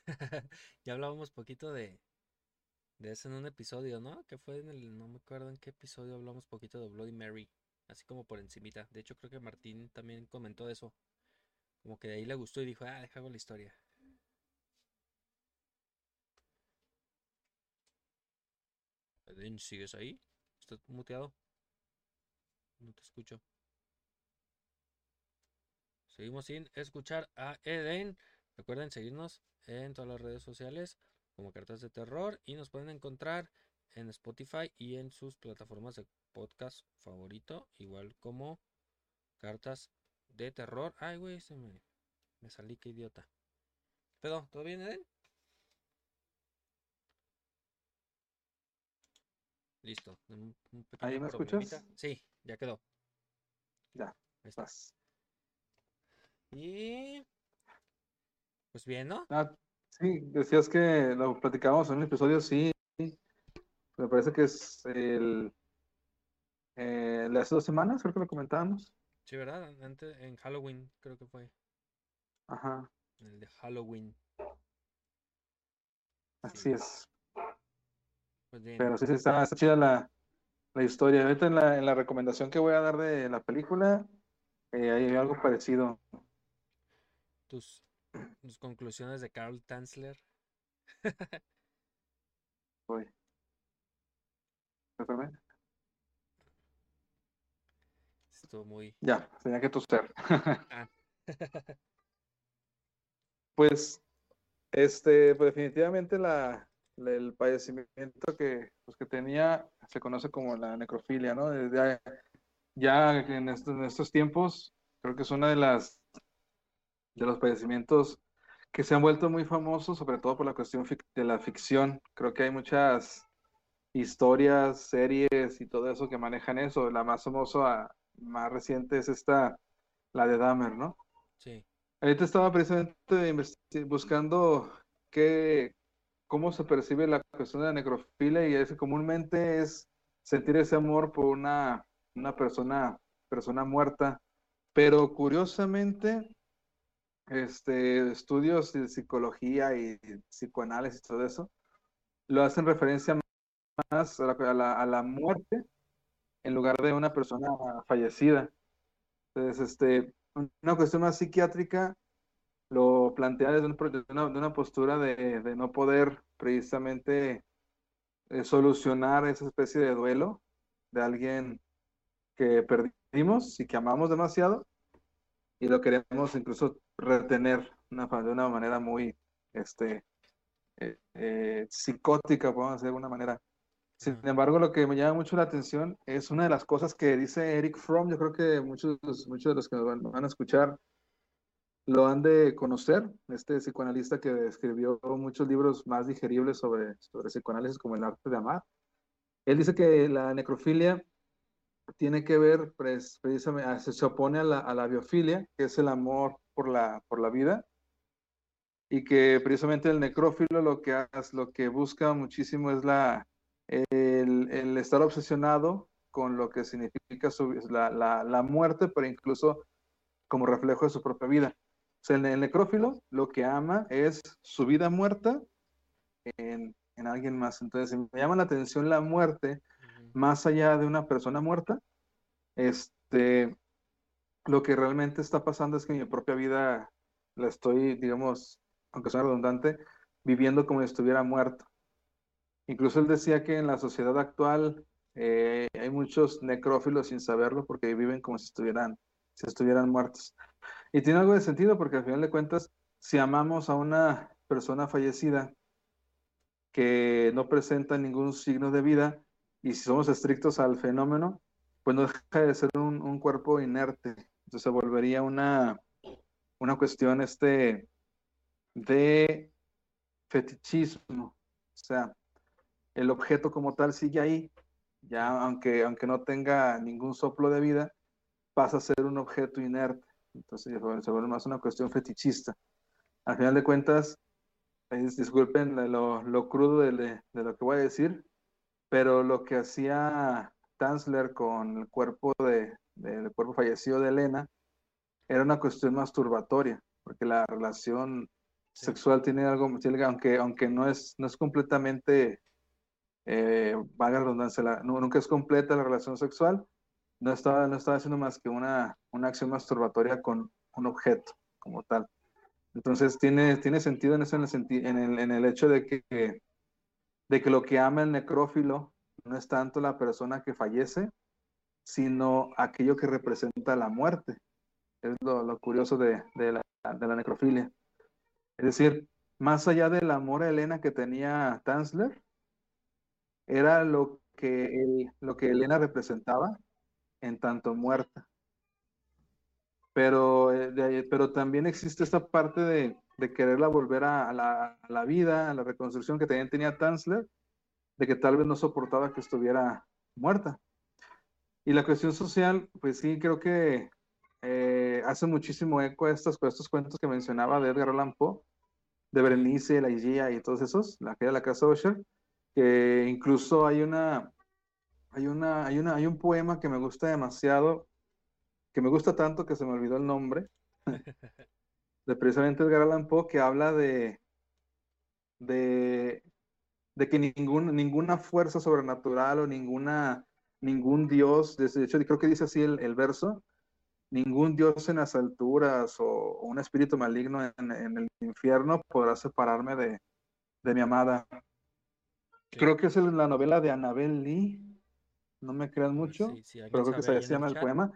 ya hablábamos poquito de, eso en un episodio, ¿no? Que fue en el, no me acuerdo en qué episodio hablamos poquito de Bloody Mary, así como por encimita. De hecho, creo que Martín también comentó eso. Como que de ahí le gustó y dijo, ah, deja la historia. Eden, ¿sigues ahí? ¿Estás muteado? No te escucho. Seguimos sin escuchar a Eden. Recuerden seguirnos en todas las redes sociales como Cartas de Terror y nos pueden encontrar en Spotify y en sus plataformas de podcast favorito, igual como Cartas de Terror. Ay, güey, se me, me salí, qué idiota. Pero, ¿todo bien, Eden? Listo. Un, un ¿Ahí me problemita. escuchas? Sí, ya quedó. Ya, Ahí está. vas. Y pues bien, ¿no? Ah, sí, decías que lo platicábamos en un episodio, sí. Me parece que es el, eh, de hace dos semanas, creo que lo comentábamos. Sí, ¿verdad? An- Antes en Halloween creo que fue. Ajá, El de Halloween. así es. Pues bien. Pero sí, sí, está, está chida la, la historia. Ahorita en la, en la recomendación que voy a dar de la película, eh, hay algo parecido. tus, tus conclusiones de Carl Tanzler. Espérame. Estuvo muy. Ya, tenía que toser. Ah. Pues, este, pues definitivamente la, la- el padecimiento que, pues, que tenía se conoce como la necrofilia, ¿no? Desde- ya en estos, en estos tiempos, creo que es una de las de los padecimientos que se han vuelto muy famosos, sobre todo por la cuestión de la ficción. Creo que hay muchas historias, series y todo eso que manejan eso. La más famosa, más reciente es esta, la de Dahmer, ¿no? Sí. Ahorita estaba precisamente buscando qué, cómo se percibe la cuestión de la necrofilia y es comúnmente es sentir ese amor por una, una persona, persona muerta, pero curiosamente, este, estudios de psicología y psicoanálisis y todo eso lo hacen referencia más a la, a la- muerte en lugar de una persona fallecida. Entonces, este, una cuestión más psiquiátrica lo plantea desde una postura de, de no poder precisamente eh, solucionar esa especie de duelo de alguien que perdimos y que amamos demasiado y lo queremos incluso retener una, de una manera muy este, eh, eh, psicótica, podemos decir de alguna manera. Sin embargo, lo que me llama mucho la atención es una de las cosas que dice Eric Fromm. Yo creo que muchos, muchos de los que nos van, van a escuchar lo han de conocer, este psicoanalista que escribió muchos libros más digeribles sobre, sobre psicoanálisis como El arte de amar. Él dice que la necrofilia tiene que ver, pues, precisamente, se opone a la, a biofilia, que es el amor por la, por la vida, y que precisamente el necrófilo lo que, lo que busca muchísimo es la, el, estar obsesionado con lo que significa su- la, la, muerte, pero incluso como reflejo de su propia vida. O sea, el, el necrófilo lo que ama es su vida muerta en, en alguien más. Entonces, me llama la atención la muerte. Más allá de una persona muerta. Este, lo que realmente está pasando es que mi propia vida la estoy, digamos, aunque sea redundante, viviendo como si estuviera muerto. Incluso él decía que en la sociedad actual eh, hay muchos necrófilos sin saberlo porque viven como si estuvieran, si estuvieran muertos. Y tiene algo de sentido porque al final de cuentas, si amamos a una persona fallecida que no presenta ningún signo de vida y si somos estrictos al fenómeno, pues no deja de ser un, un cuerpo inerte. Entonces se volvería una, una cuestión este, de fetichismo. O sea, el objeto como tal sigue ahí, ya aunque, aunque no tenga ningún soplo de vida, pasa a ser un objeto inerte. Entonces se vuelve más una cuestión fetichista. Al final de cuentas, disculpen lo, lo crudo de, de, lo que voy a decir, pero lo que hacía Tanzler con el cuerpo de, del cuerpo fallecido de Elena era una cuestión masturbatoria, porque la relación Sí. sexual tiene algo, aunque, aunque no es, no es completamente, eh, valga la redundancia, la- nu- nunca es completa la relación sexual, no estaba, no estaba haciendo más que una, una acción masturbatoria con un objeto como tal. Entonces tiene, tiene sentido en eso, en el, en el, en el hecho de que, de que lo que ama el necrófilo no es tanto la persona que fallece, sino aquello que representa la muerte. Es lo, curioso de, de la, de la necrofilia. Es decir, más allá del amor a Elena que tenía Tanzler, era lo que, lo que Elena representaba en tanto muerta. Pero, eh, de- pero también existe esta parte de, de quererla volver a, a la, a la vida, a la reconstrucción que también tenía Tanzler, de que tal vez no soportaba que estuviera muerta. Y la cuestión social, pues sí, creo que eh, hace muchísimo eco a estos, a estos cuentos que mencionaba de Edgar Allan Poe, de Berenice, la Igía y todos esos, la que de la casa Usher, que incluso hay una, hay una, hay una, hay un poema que me gusta demasiado, que me gusta tanto que se me olvidó el nombre, de precisamente Edgar Allan Poe, que habla de, de, de que ningún, ninguna fuerza sobrenatural o ninguna, ningún dios, de hecho creo que dice así el, el verso, ningún dios en las alturas o, o un espíritu maligno en, en el infierno podrá separarme de, de mi amada. Creo que es la novela de Annabel Lee, no me crean mucho, Sí, pero creo que se, llama el poema.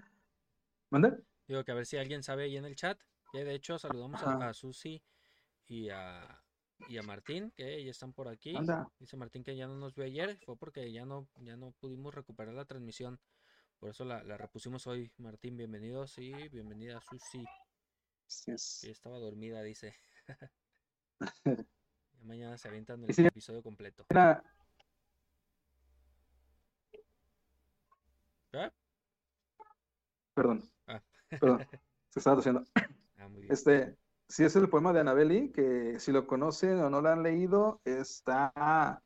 Digo que a ver si alguien sabe ahí en el chat. Que de hecho saludamos a, a Susi y a, y a Martín, que ya están por aquí. Anda. Dice Martín que ya no nos vio ayer, fue porque ya no, ya no pudimos recuperar la transmisión. Por eso la, la repusimos hoy. Martín, bienvenidos y bienvenida Susi, Sí, es- que estaba dormida, dice. Mañana se avientan el sí. episodio completo. ¿Ah? Perdón, Ah. perdón, se estaba haciendo. Ah, muy bien. Este, sí es el poema de Annabel Lee, que si lo conocen o no lo han leído, está, a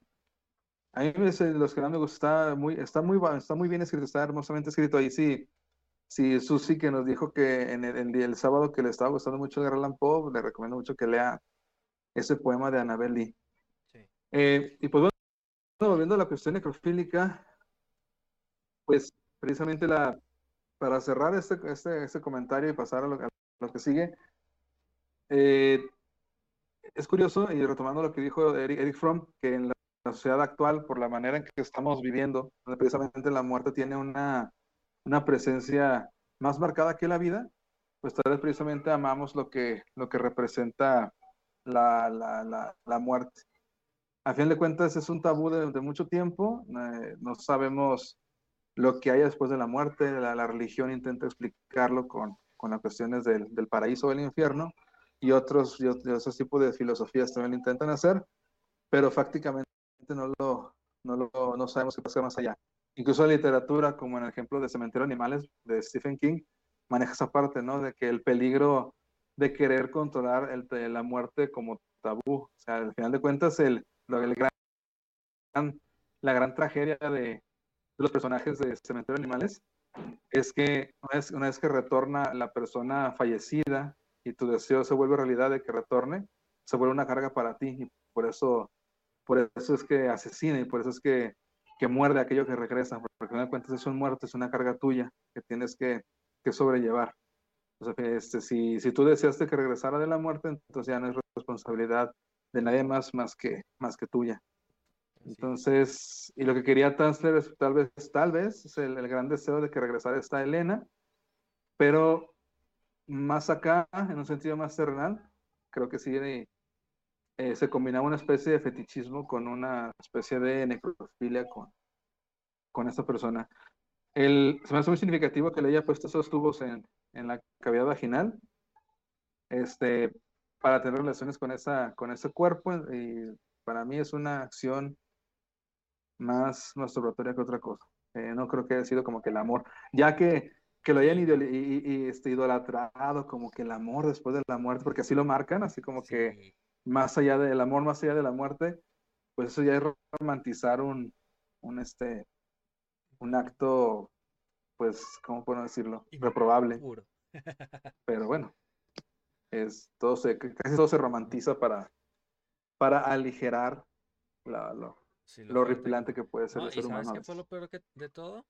mí me dice, los que no me gusta, muy, está muy, está muy bien escrito, está hermosamente escrito ahí, sí. Sí, Susi que nos dijo que en el, el día- el sábado que le estaba gustando mucho Edgar Allan Poe, le recomiendo mucho que lea ese poema de Annabel Lee. Sí. Eh, y pues bueno, volviendo a la cuestión necrofílica, pues precisamente la, para cerrar este, este, este comentario y pasar a lo, a lo que sigue, eh, es curioso, y retomando lo que dijo Eric, Eric Fromm, que en la, la sociedad actual, por la manera en que estamos viviendo, donde precisamente la muerte tiene una, una presencia más marcada que la vida, pues tal vez precisamente amamos lo que, lo que representa la, la, la, muerte. A fin de cuentas es un tabú de, de mucho tiempo, eh, no sabemos lo que hay después de la muerte, la, la religión intenta explicarlo con, con las cuestiones del, del paraíso o del infierno, y otros, y otros tipos de filosofías también lo intentan hacer, pero fácticamente no, lo, no, lo, no sabemos qué pasa más allá. Incluso la literatura, como en el ejemplo de Cementerio de Animales de Stephen King, maneja esa parte, ¿no? De que el peligro de querer controlar el, la muerte como tabú. O sea, al final de cuentas, el, el gran, la gran tragedia de, de, los personajes de Cementerio de Animales es que una vez, que retorna la persona fallecida y tu deseo se vuelve realidad de que retorne, se vuelve una carga para ti y por eso, por eso es que asesina y por eso es que, que muerde a aquello que regresa, porque al final cuentas es un muerto, es una carga tuya que tienes que, que sobrellevar. Este, si, si tú deseaste que regresara de la muerte, entonces ya no es responsabilidad de nadie más más que, más que tuya. Entonces, y lo que quería Tanzler es tal vez, tal vez, es el, el, gran deseo de que regresara esta Elena, pero más acá, en un sentido más terrenal, creo que sí eh, se combinaba una especie de fetichismo con una especie de necrofilia con, con esta persona. El, se me hace muy significativo que le haya puesto esos tubos en, en la cavidad vaginal, este, para tener relaciones con, esa, con ese cuerpo, y para mí es una acción más masturbatoria que otra cosa. Eh, no creo que haya sido como que el amor, ya que, que lo hayan idol y, y, este, idolatrado como que el amor después de la muerte, porque así lo marcan, así como sí. que más allá del amor, más allá de la muerte, pues eso ya es romantizar un, un este, un acto, pues, ¿cómo puedo decirlo? Reprobable. Pero bueno, es, todo se, casi todo se romantiza para, para aligerar la- lo, Sí, lo fuerte. horripilante que puede ser No, el ¿y ser sabes humano. a qué fue lo peor que- de todo?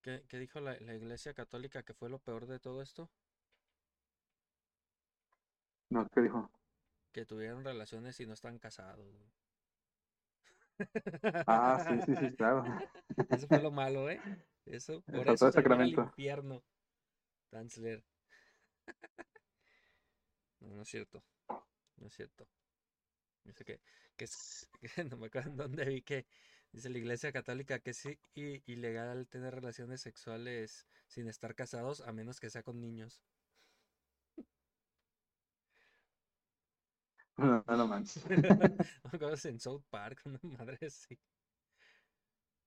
¿Qué, qué dijo la, la Iglesia Católica que fue lo peor de todo esto? No, ¿qué dijo? Que tuvieron relaciones y no están casados. Ah, sí, sí, sí, claro. Eso fue lo malo, ¿eh? Eso, por eso el sacramento. infierno. Tanzler. No, no es cierto. No es cierto. Dice que, que es, que no me acuerdo en dónde vi que dice la Iglesia Católica que es ilegal tener relaciones sexuales sin estar casados a menos que sea con niños. No, no manches. No en South Park, una madre así.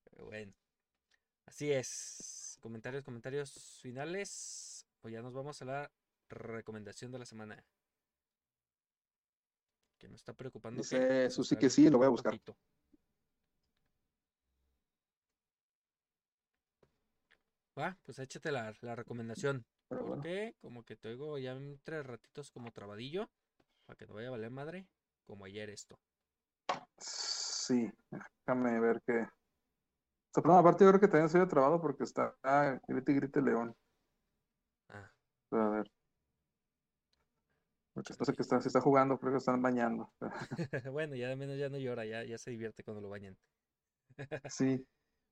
Pero bueno. Así es. Comentarios, comentarios finales. O ya nos vamos a la recomendación de la semana. Que me está preocupando. que Dice Susi está que sí, lo voy a buscar. poquito. Va, pues échate la, la recomendación. Pero bueno. Porque como que te oigo ya entre ratitos como trabadillo. Para que no vaya a valer madre. Como ayer esto. Sí, déjame ver qué. O sea, pero aparte yo creo que también se ve trabado porque está ah, grite y grite león. Ah, a ver. Sé que está, se está jugando, creo que están bañando. bueno, ya de menos ya no llora, ya, ya se divierte cuando lo bañan. Sí,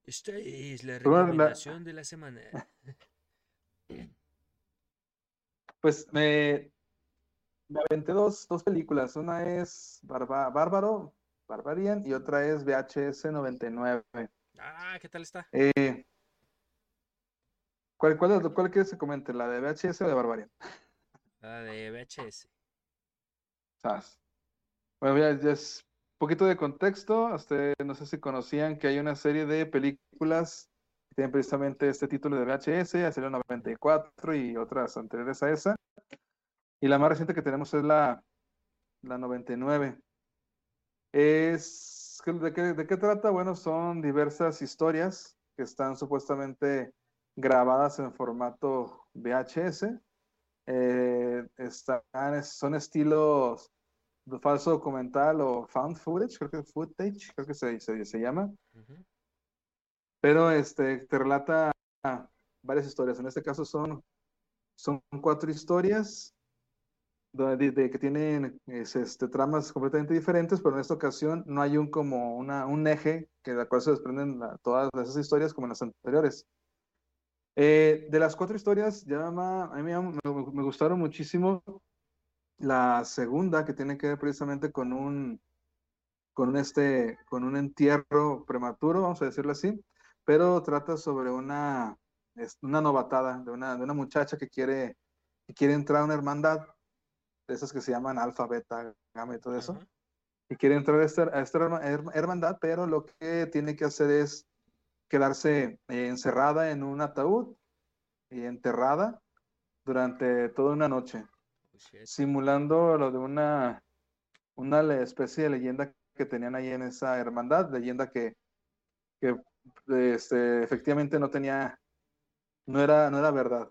Esta es la bueno, la- recomendación de la semana. pues me, me aventé dos, dos películas. Una es Barba- Bárbaro, Barbarian, y otra es VHS 99. Ah, ¿qué tal está? Eh, ¿cuál, cuál, cuál quieres que comente? ¿La de VHS o de Barbarian? La de VHS. Sas. Bueno, ya, es poquito de contexto. Este, no sé si conocían que hay una serie de películas que tienen precisamente este título de VHS, salió en 94 y otras anteriores a esa. Y la más reciente que tenemos es la, la 99. Es, ¿de qué, de qué trata? Bueno, son diversas historias que están supuestamente grabadas en formato VHS. Eh, están, son estilos de falso documental o found footage, creo que footage, creo que se, se, se llama. Ujú. Pero este te relata varias historias. En este caso son, son cuatro historias de, de- de que tienen es, este, tramas completamente diferentes, pero en esta ocasión no hay un como una, un eje que de la cual se desprenden la- todas esas historias como en las anteriores. Eh, de las cuatro historias, ya ma- a mí me, me- gustaron muchísimo la segunda, que tiene que ver precisamente con un, con un, este, con un entierro prematuro, vamos a decirlo así, pero trata sobre una, una novatada de una, de una muchacha que quiere, que quiere entrar a una hermandad, de esas que se llaman alfa, beta, gamma y todo eso, Ajá. y quiere entrar a esta, a esta herma- her- hermandad, pero lo que tiene que hacer es quedarse eh, encerrada en un ataúd y enterrada durante toda una noche Oh, simulando lo de una, una especie de leyenda que tenían ahí en esa hermandad, leyenda que, que este, efectivamente no tenía, no era, no era verdad.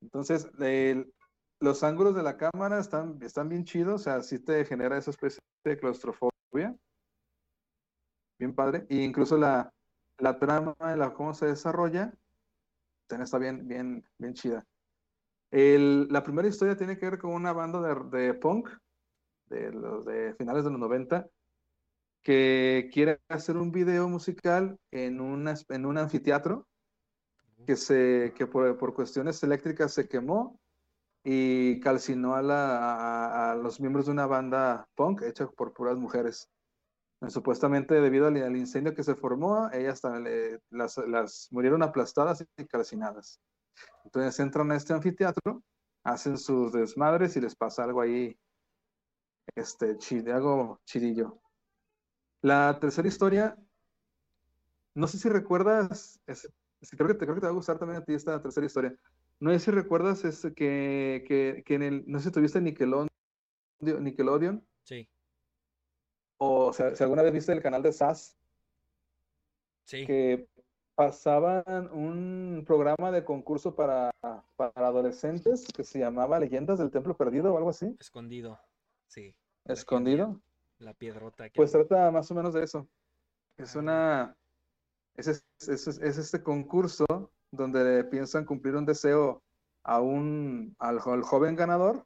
Entonces, el- los ángulos de la cámara están, están bien chidos, o sea, sí te genera esa especie de claustrofobia. Bien padre. E incluso la, la trama, la, cómo se desarrolla, está bien, bien, bien chida. El- la primera historia tiene que ver con una banda de, de punk de los de finales de los 90 que quiere hacer un video musical en, una, en un anfiteatro que, se, que por, por cuestiones eléctricas se quemó y calcinó a, la, a, a los miembros de una banda punk hecha por puras mujeres. Supuestamente debido al, al incendio que se formó, ellas le- las, las murieron aplastadas y calcinadas. Entonces entran a este anfiteatro, hacen sus desmadres y les pasa algo ahí, este, chi- algo chidillo. La tercera historia, no sé si recuerdas, es- creo, que te, creo que te va a gustar también a ti esta tercera historia. No sé si recuerdas es que, que, que en el, no sé si tuviste Nickelodeon, Nickelodeon Sí. O sea, si alguna vez viste el canal de SAS, Sí, que pasaban un programa de concurso para, para adolescentes que se llamaba Leyendas del Templo Perdido o algo así, escondido. Sí. escondido. La piedrota. que Pues trata más o menos de eso. Es una. Es, es, es- es este concurso donde piensan cumplir un deseo a un, al, al joven ganador.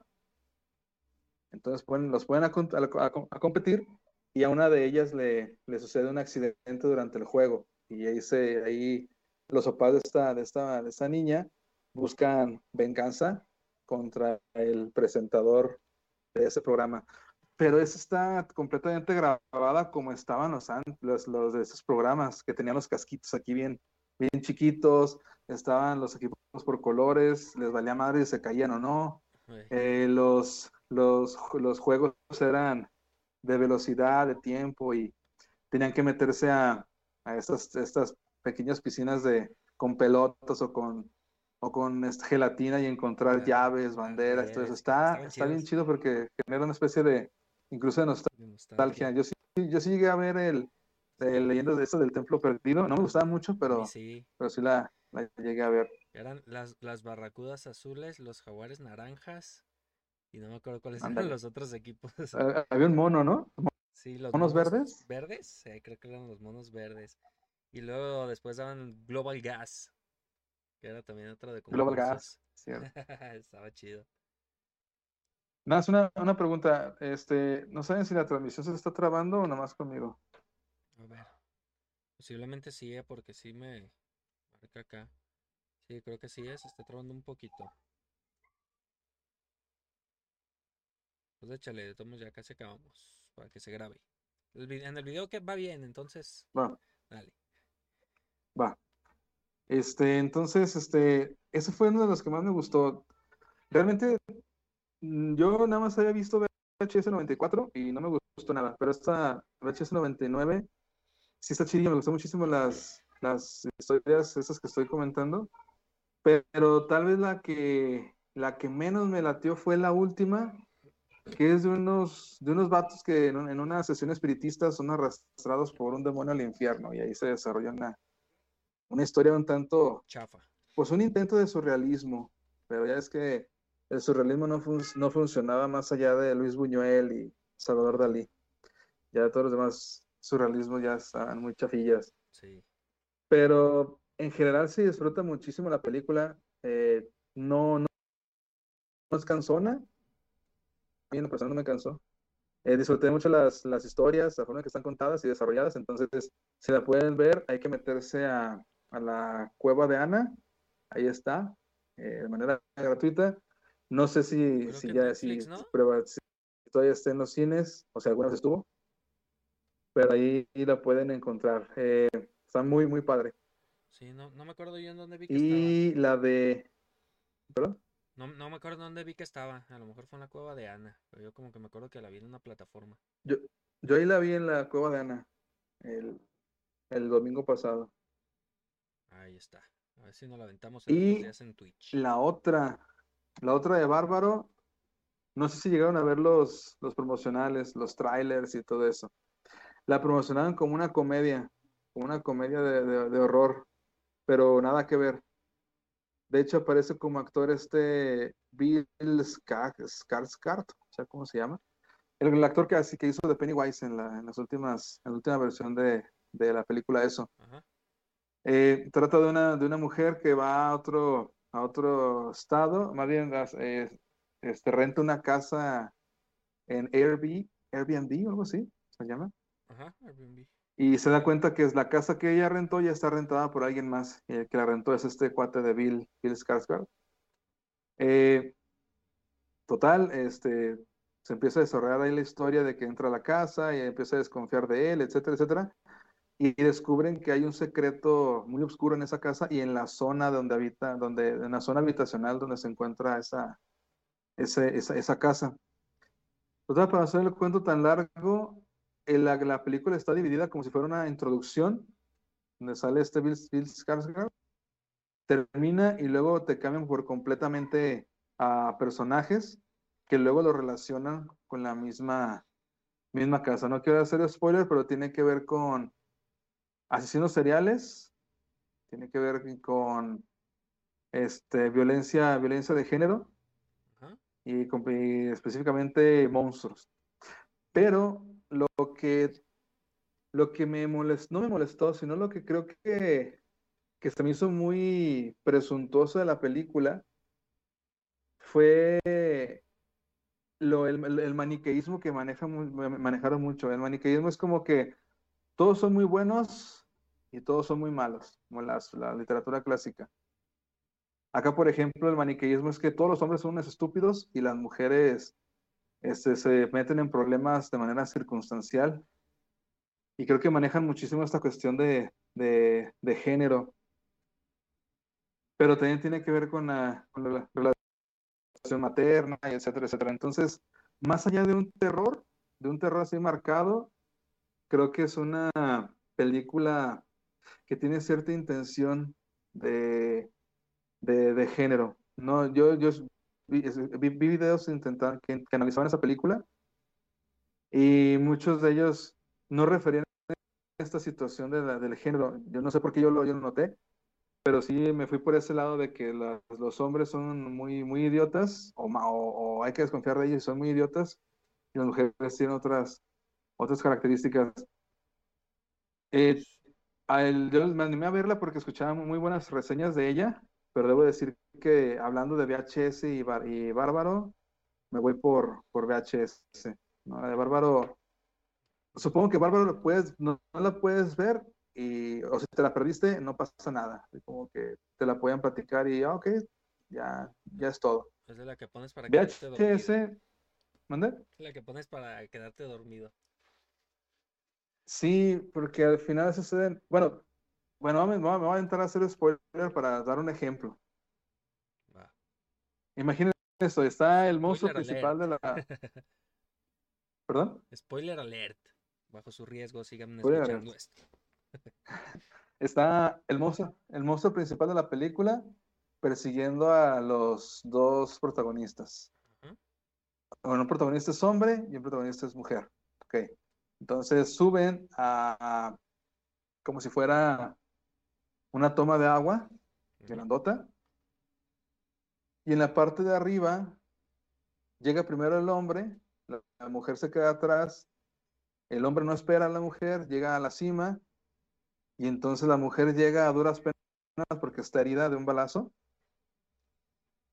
Entonces ponen- los pueden a competir y a una de ellas le, le sucede un accidente durante el juego. Y ahí, se, ahí los papás de esta, de, esta, de esta niña buscan venganza contra el presentador de ese programa. Pero esa está completamente grabada como estaban los, los, los de esos programas, que tenían los casquitos aquí bien, bien chiquitos, estaban los equipos por colores, les valía madre si se caían o no. Eh, los, los, los juegos eran de velocidad, de tiempo y tenían que meterse a, a estas, estas pequeñas piscinas de, con pelotas o con, o con gelatina y encontrar llaves, banderas, todo eso. Está, está bien chido porque genera una especie de, incluso de nostalgia. de nostalgia. Yo sí, yo sí llegué a ver el, el Leyendas de esto del Templo Perdido. No me gustaba mucho, pero, sí. pero sí la, la llegué a ver. Eran las, las barracudas azules, los jaguares naranjas. Y no me acuerdo cuáles eran los otros equipos. Eh, Había un mono, ¿no? Sí, los ¿Monos verdes? ¿Verdes? Creo que eran los monos verdes. Y luego después daban Global Gas, que era también otro de Global. Gas. cierto. Estaba chido. Nada, es una, una pregunta. Este, ¿no saben si la transmisión se está trabando o nomás conmigo? A ver. Posiblemente sí, eh, porque sí me marca acá. Sí, creo que sí es, está trabando un poquito. Pues échale, de todos ya casi acabamos, para que se grabe. El en el video que va bien, entonces, Va, dale. va. Este, entonces, este, ese fue uno de los que más me gustó. Realmente, mm, yo nada más había visto VHS 94 y no me gustó nada, pero esta VHS 99 sí está chidilla, me gustó muchísimo las, las historias esas que estoy comentando, pero tal vez la que, la que menos me latió fue la última, que es de unos, de unos vatos que en, en una sesión espiritista son arrastrados por un demonio al infierno y ahí se desarrolla una, una historia un tanto, Chafa. pues un intento de surrealismo, pero ya es que el surrealismo no, fun- no funcionaba más allá de Luis Buñuel y Salvador Dalí. Ya todos los demás surrealismos ya estaban muy chafillas. Sí. Pero en general se disfruta muchísimo la película. eh, no, no, no es cansona. Mí en lo personal no me cansó. Eh, disfruté mucho las, las historias, la forma en que están contadas y desarrolladas. Entonces, si la pueden ver, hay que meterse a, a la cueva de Ana. Ahí está, eh, de manera gratuita. No sé si, si ya Netflix, si, ¿no? prueba- si todavía está en los cines, o sea, alguna vez estuvo. Pero ahí, la pueden encontrar. Eh, está muy, muy padre. Sí, no, no me acuerdo yo en dónde vi que estaba. Y la de. ¿Perdón? No, no me acuerdo dónde vi que estaba. A lo mejor fue en la cueva de Ana. Pero yo como que me acuerdo que la vi en una plataforma. Yo, yo ahí la vi en la cueva de Ana el, el domingo pasado. Ahí está. A ver si nos la aventamos en Y días en Twitch. La otra, la otra de Bárbaro, no sé si llegaron a ver los, los promocionales, los trailers y todo eso. La promocionaban como una comedia, como una comedia de, de- de horror, pero nada que ver. De hecho, aparece como actor este Bill Ska- Skarsgård, o sea, ¿cómo se llama? El, el actor que, así, que hizo de Pennywise en la, en las últimas, en la última versión de, de la película Eso. Ajá. Eh, trata de una, de una mujer que va a otro, a otro estado, más bien eh, este, renta una casa en Airbnb, Airbnb o algo así, se llama, Ajá. Airbnb. Y se da cuenta que es la casa que ella rentó ya está rentada por alguien más, el que la rentó es este cuate de Bill, Bill Skarsgård. Eh, total, este, se empieza a desarrollar ahí la historia de que entra a la casa y empieza a desconfiar de él, etcétera, etcétera. Y descubren que hay un secreto muy oscuro en esa casa y en la zona donde habita, donde, en la zona habitacional donde se encuentra esa, esa, esa casa. Total, para hacer el cuento tan largo, la, la película está dividida como si fuera una introducción, donde sale este Bill, Bill Skarsgård, termina y luego te cambian por completamente a personajes que luego lo relacionan con la misma, misma casa. No quiero hacer spoiler, pero tiene que ver con, asesinos seriales, tiene que ver con este, violencia, violencia de género y, con- y específicamente monstruos. Pero lo que, lo que me molestó, no me molestó, sino lo que creo que, que se me hizo muy presuntuoso de la película fue lo, el, maniqueísmo que maneja, manejaron mucho. El maniqueísmo es como que todos son muy buenos y todos son muy malos, como la literatura clásica. Acá, por ejemplo, el maniqueísmo es que todos los hombres son unos estúpidos y las mujeres este, se meten en problemas de manera circunstancial. Y creo que manejan muchísimo esta cuestión de, de- género. Pero también tiene que ver con la, con la relación materna, etcétera, etcétera. Entonces, más allá de un terror, de un terror así marcado, creo que es una película que tiene cierta intención de, de, de género. No, yo, yo vi, vi- vi videos intentar, que, que analizaban esa película y muchos de ellos no referían a esta situación de la- del género. Yo no sé por qué yo lo, yo lo noté, pero sí me fui por ese lado de que la- los hombres son muy, muy idiotas o, o- o hay que desconfiar de ellos son muy idiotas y las mujeres tienen otras, otras características. Eh, él- yo me animé a verla porque escuchaba muy buenas reseñas de ella, pero debo decir que hablando de VHS y, y Bárbaro, me voy por, por VHS. ¿no? La de Bárbaro, supongo que Bárbaro lo puedes, no, no la puedes ver y, o si te la perdiste, no pasa nada. Como que te la pueden platicar y, ah, ok, ya, ya es todo. Es de la que pones para quedarte dormido. VHS, ¿mande? Es la que pones para quedarte dormido. Sí, porque al final suceden, bueno, bueno, me, me voy a- voy a hacer spoiler para dar un ejemplo. Va. Imaginen esto, está el monstruo Spoiler principal de la... ¿Perdón? Spoiler alert. Bajo su riesgo, sigan Spoiler escuchando alert. esto. Está el monstruo, el monstruo principal de la película persiguiendo a los dos protagonistas. Bueno, un protagonista es hombre y un protagonista es mujer. Ok. Entonces suben a, a- como si fuera una toma de agua grandota. Y en la parte de arriba llega primero el hombre, la, la mujer se queda atrás, el hombre no espera a la mujer, llega a la cima y entonces la mujer llega a duras penas porque está herida de un balazo.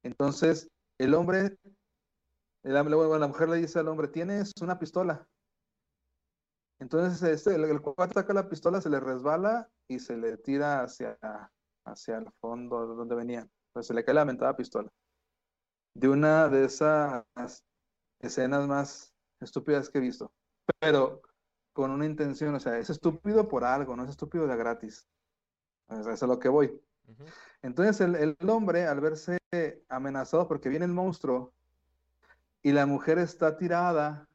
Entonces el hombre, el, la mujer le dice al hombre, tienes una pistola. Entonces este, el, el cuate saca la pistola, se le resbala y se le tira hacia, hacia el fondo de donde venía. Pues se le cae la mentada pistola. De una de esas escenas más estúpidas que he visto. Pero con una intención, o sea, es estúpido por algo, no es estúpido de gratis. Eso es a lo que voy. Ujú. Entonces el, el hombre, al verse amenazado porque viene el monstruo y la mujer está tirada,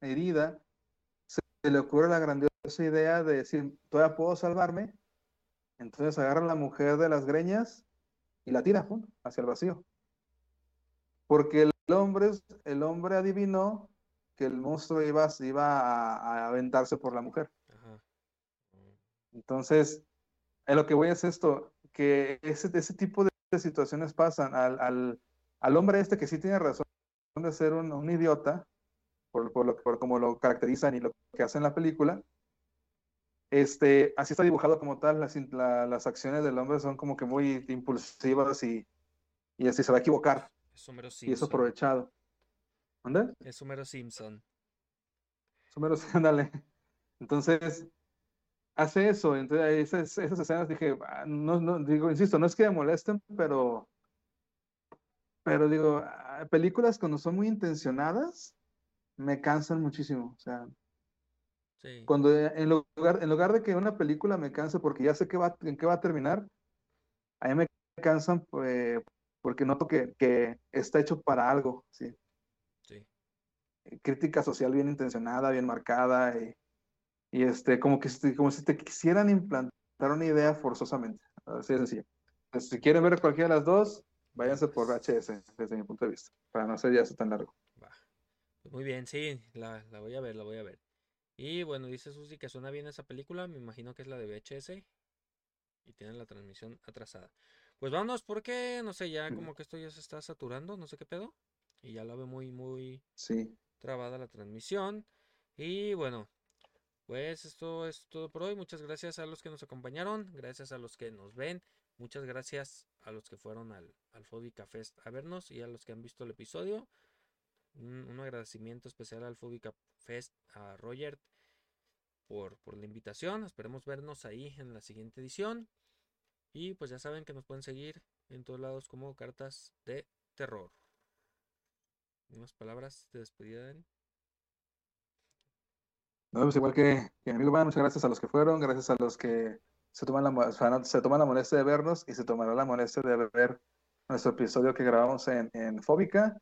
herida, le ocurre la grandiosa idea de decir, todavía puedo salvarme. Entonces agarra a la mujer de las greñas y la tira hacia el vacío. Porque el hombre, el hombre adivinó que el monstruo iba, iba a, a aventarse por la mujer. Ajá. Entonces, a lo que voy es esto, que ese, ese tipo de, de situaciones pasan al, al, al hombre este que sí tiene razón de ser un, un idiota, por, por, lo, por como lo caracterizan y lo que hacen en la película, este, así está dibujado como tal, las, la- las acciones del hombre son como que muy impulsivas y, y así se va a equivocar, Es Homero y es Simpson. aprovechado. ¿Dónde? Es Homero Simpson. Más o menos, ándale. Entonces, hace eso. Entonces, esas, esas escenas dije, "Ah, no, no, digo, insisto, no es que me molesten, pero, pero digo, ah, películas cuando son muy intencionadas, me cansan muchísimo. O sea, Sí. cuando eh, en lugar, en lugar de que una película me canse porque ya sé que va, en qué va a terminar, a mí me cansan pues, porque noto que, que está hecho para algo, ¿sí? Sí. crítica social bien intencionada, bien marcada, y, y, este, como, que, como si te quisieran implantar una idea forzosamente. Así de sencillo. Entonces, si quieren ver cualquiera de las dos, váyanse por VHS, desde mi punto de vista, para no hacer ya eso tan largo. Muy bien, sí, la, la voy a ver, la voy a ver. Y bueno, dice Susi que suena bien esa película. Me imagino que es la de VHS. Y tiene la transmisión atrasada. Pues vámonos porque, no sé, ya Mm. como que esto ya se está saturando, no sé qué pedo. Y ya la veo muy, muy Sí. trabada la transmisión. Y bueno, pues esto es todo por hoy. Muchas gracias a los que nos acompañaron, gracias a los que nos ven, muchas gracias a los que fueron al, al Fóbica Fest a vernos y a los que han visto el episodio. Un, agradecimiento especial al Fóbica Fest, a Roger, por, por la invitación. Esperemos vernos ahí en la siguiente edición. Y pues ya saben que nos pueden seguir en todos lados como cartas de terror. Unas palabras de despedida. Den? No, pues igual que, que amigo Van, muchas gracias a los que fueron, gracias a los que se toman la, se toman la molestia de vernos y se tomarán la molestia de ver nuestro episodio que grabamos en, en Fóbica.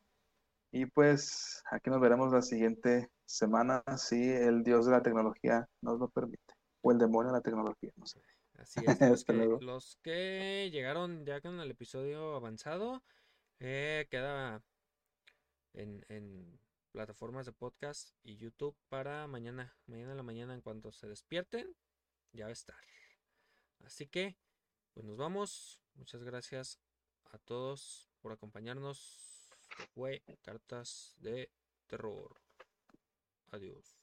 Y pues aquí nos veremos la siguiente semana si el dios de la tecnología nos lo permite. O el demonio de la tecnología, no sé. Así es, los que, luego. los que llegaron ya con el episodio avanzado, eh, queda en, en plataformas de podcast y YouTube para mañana, mañana en la mañana en cuanto se despierten, ya va a estar. Así que, pues nos vamos. Muchas gracias a todos por acompañarnos. Fue Cartas de Terror. Adiós.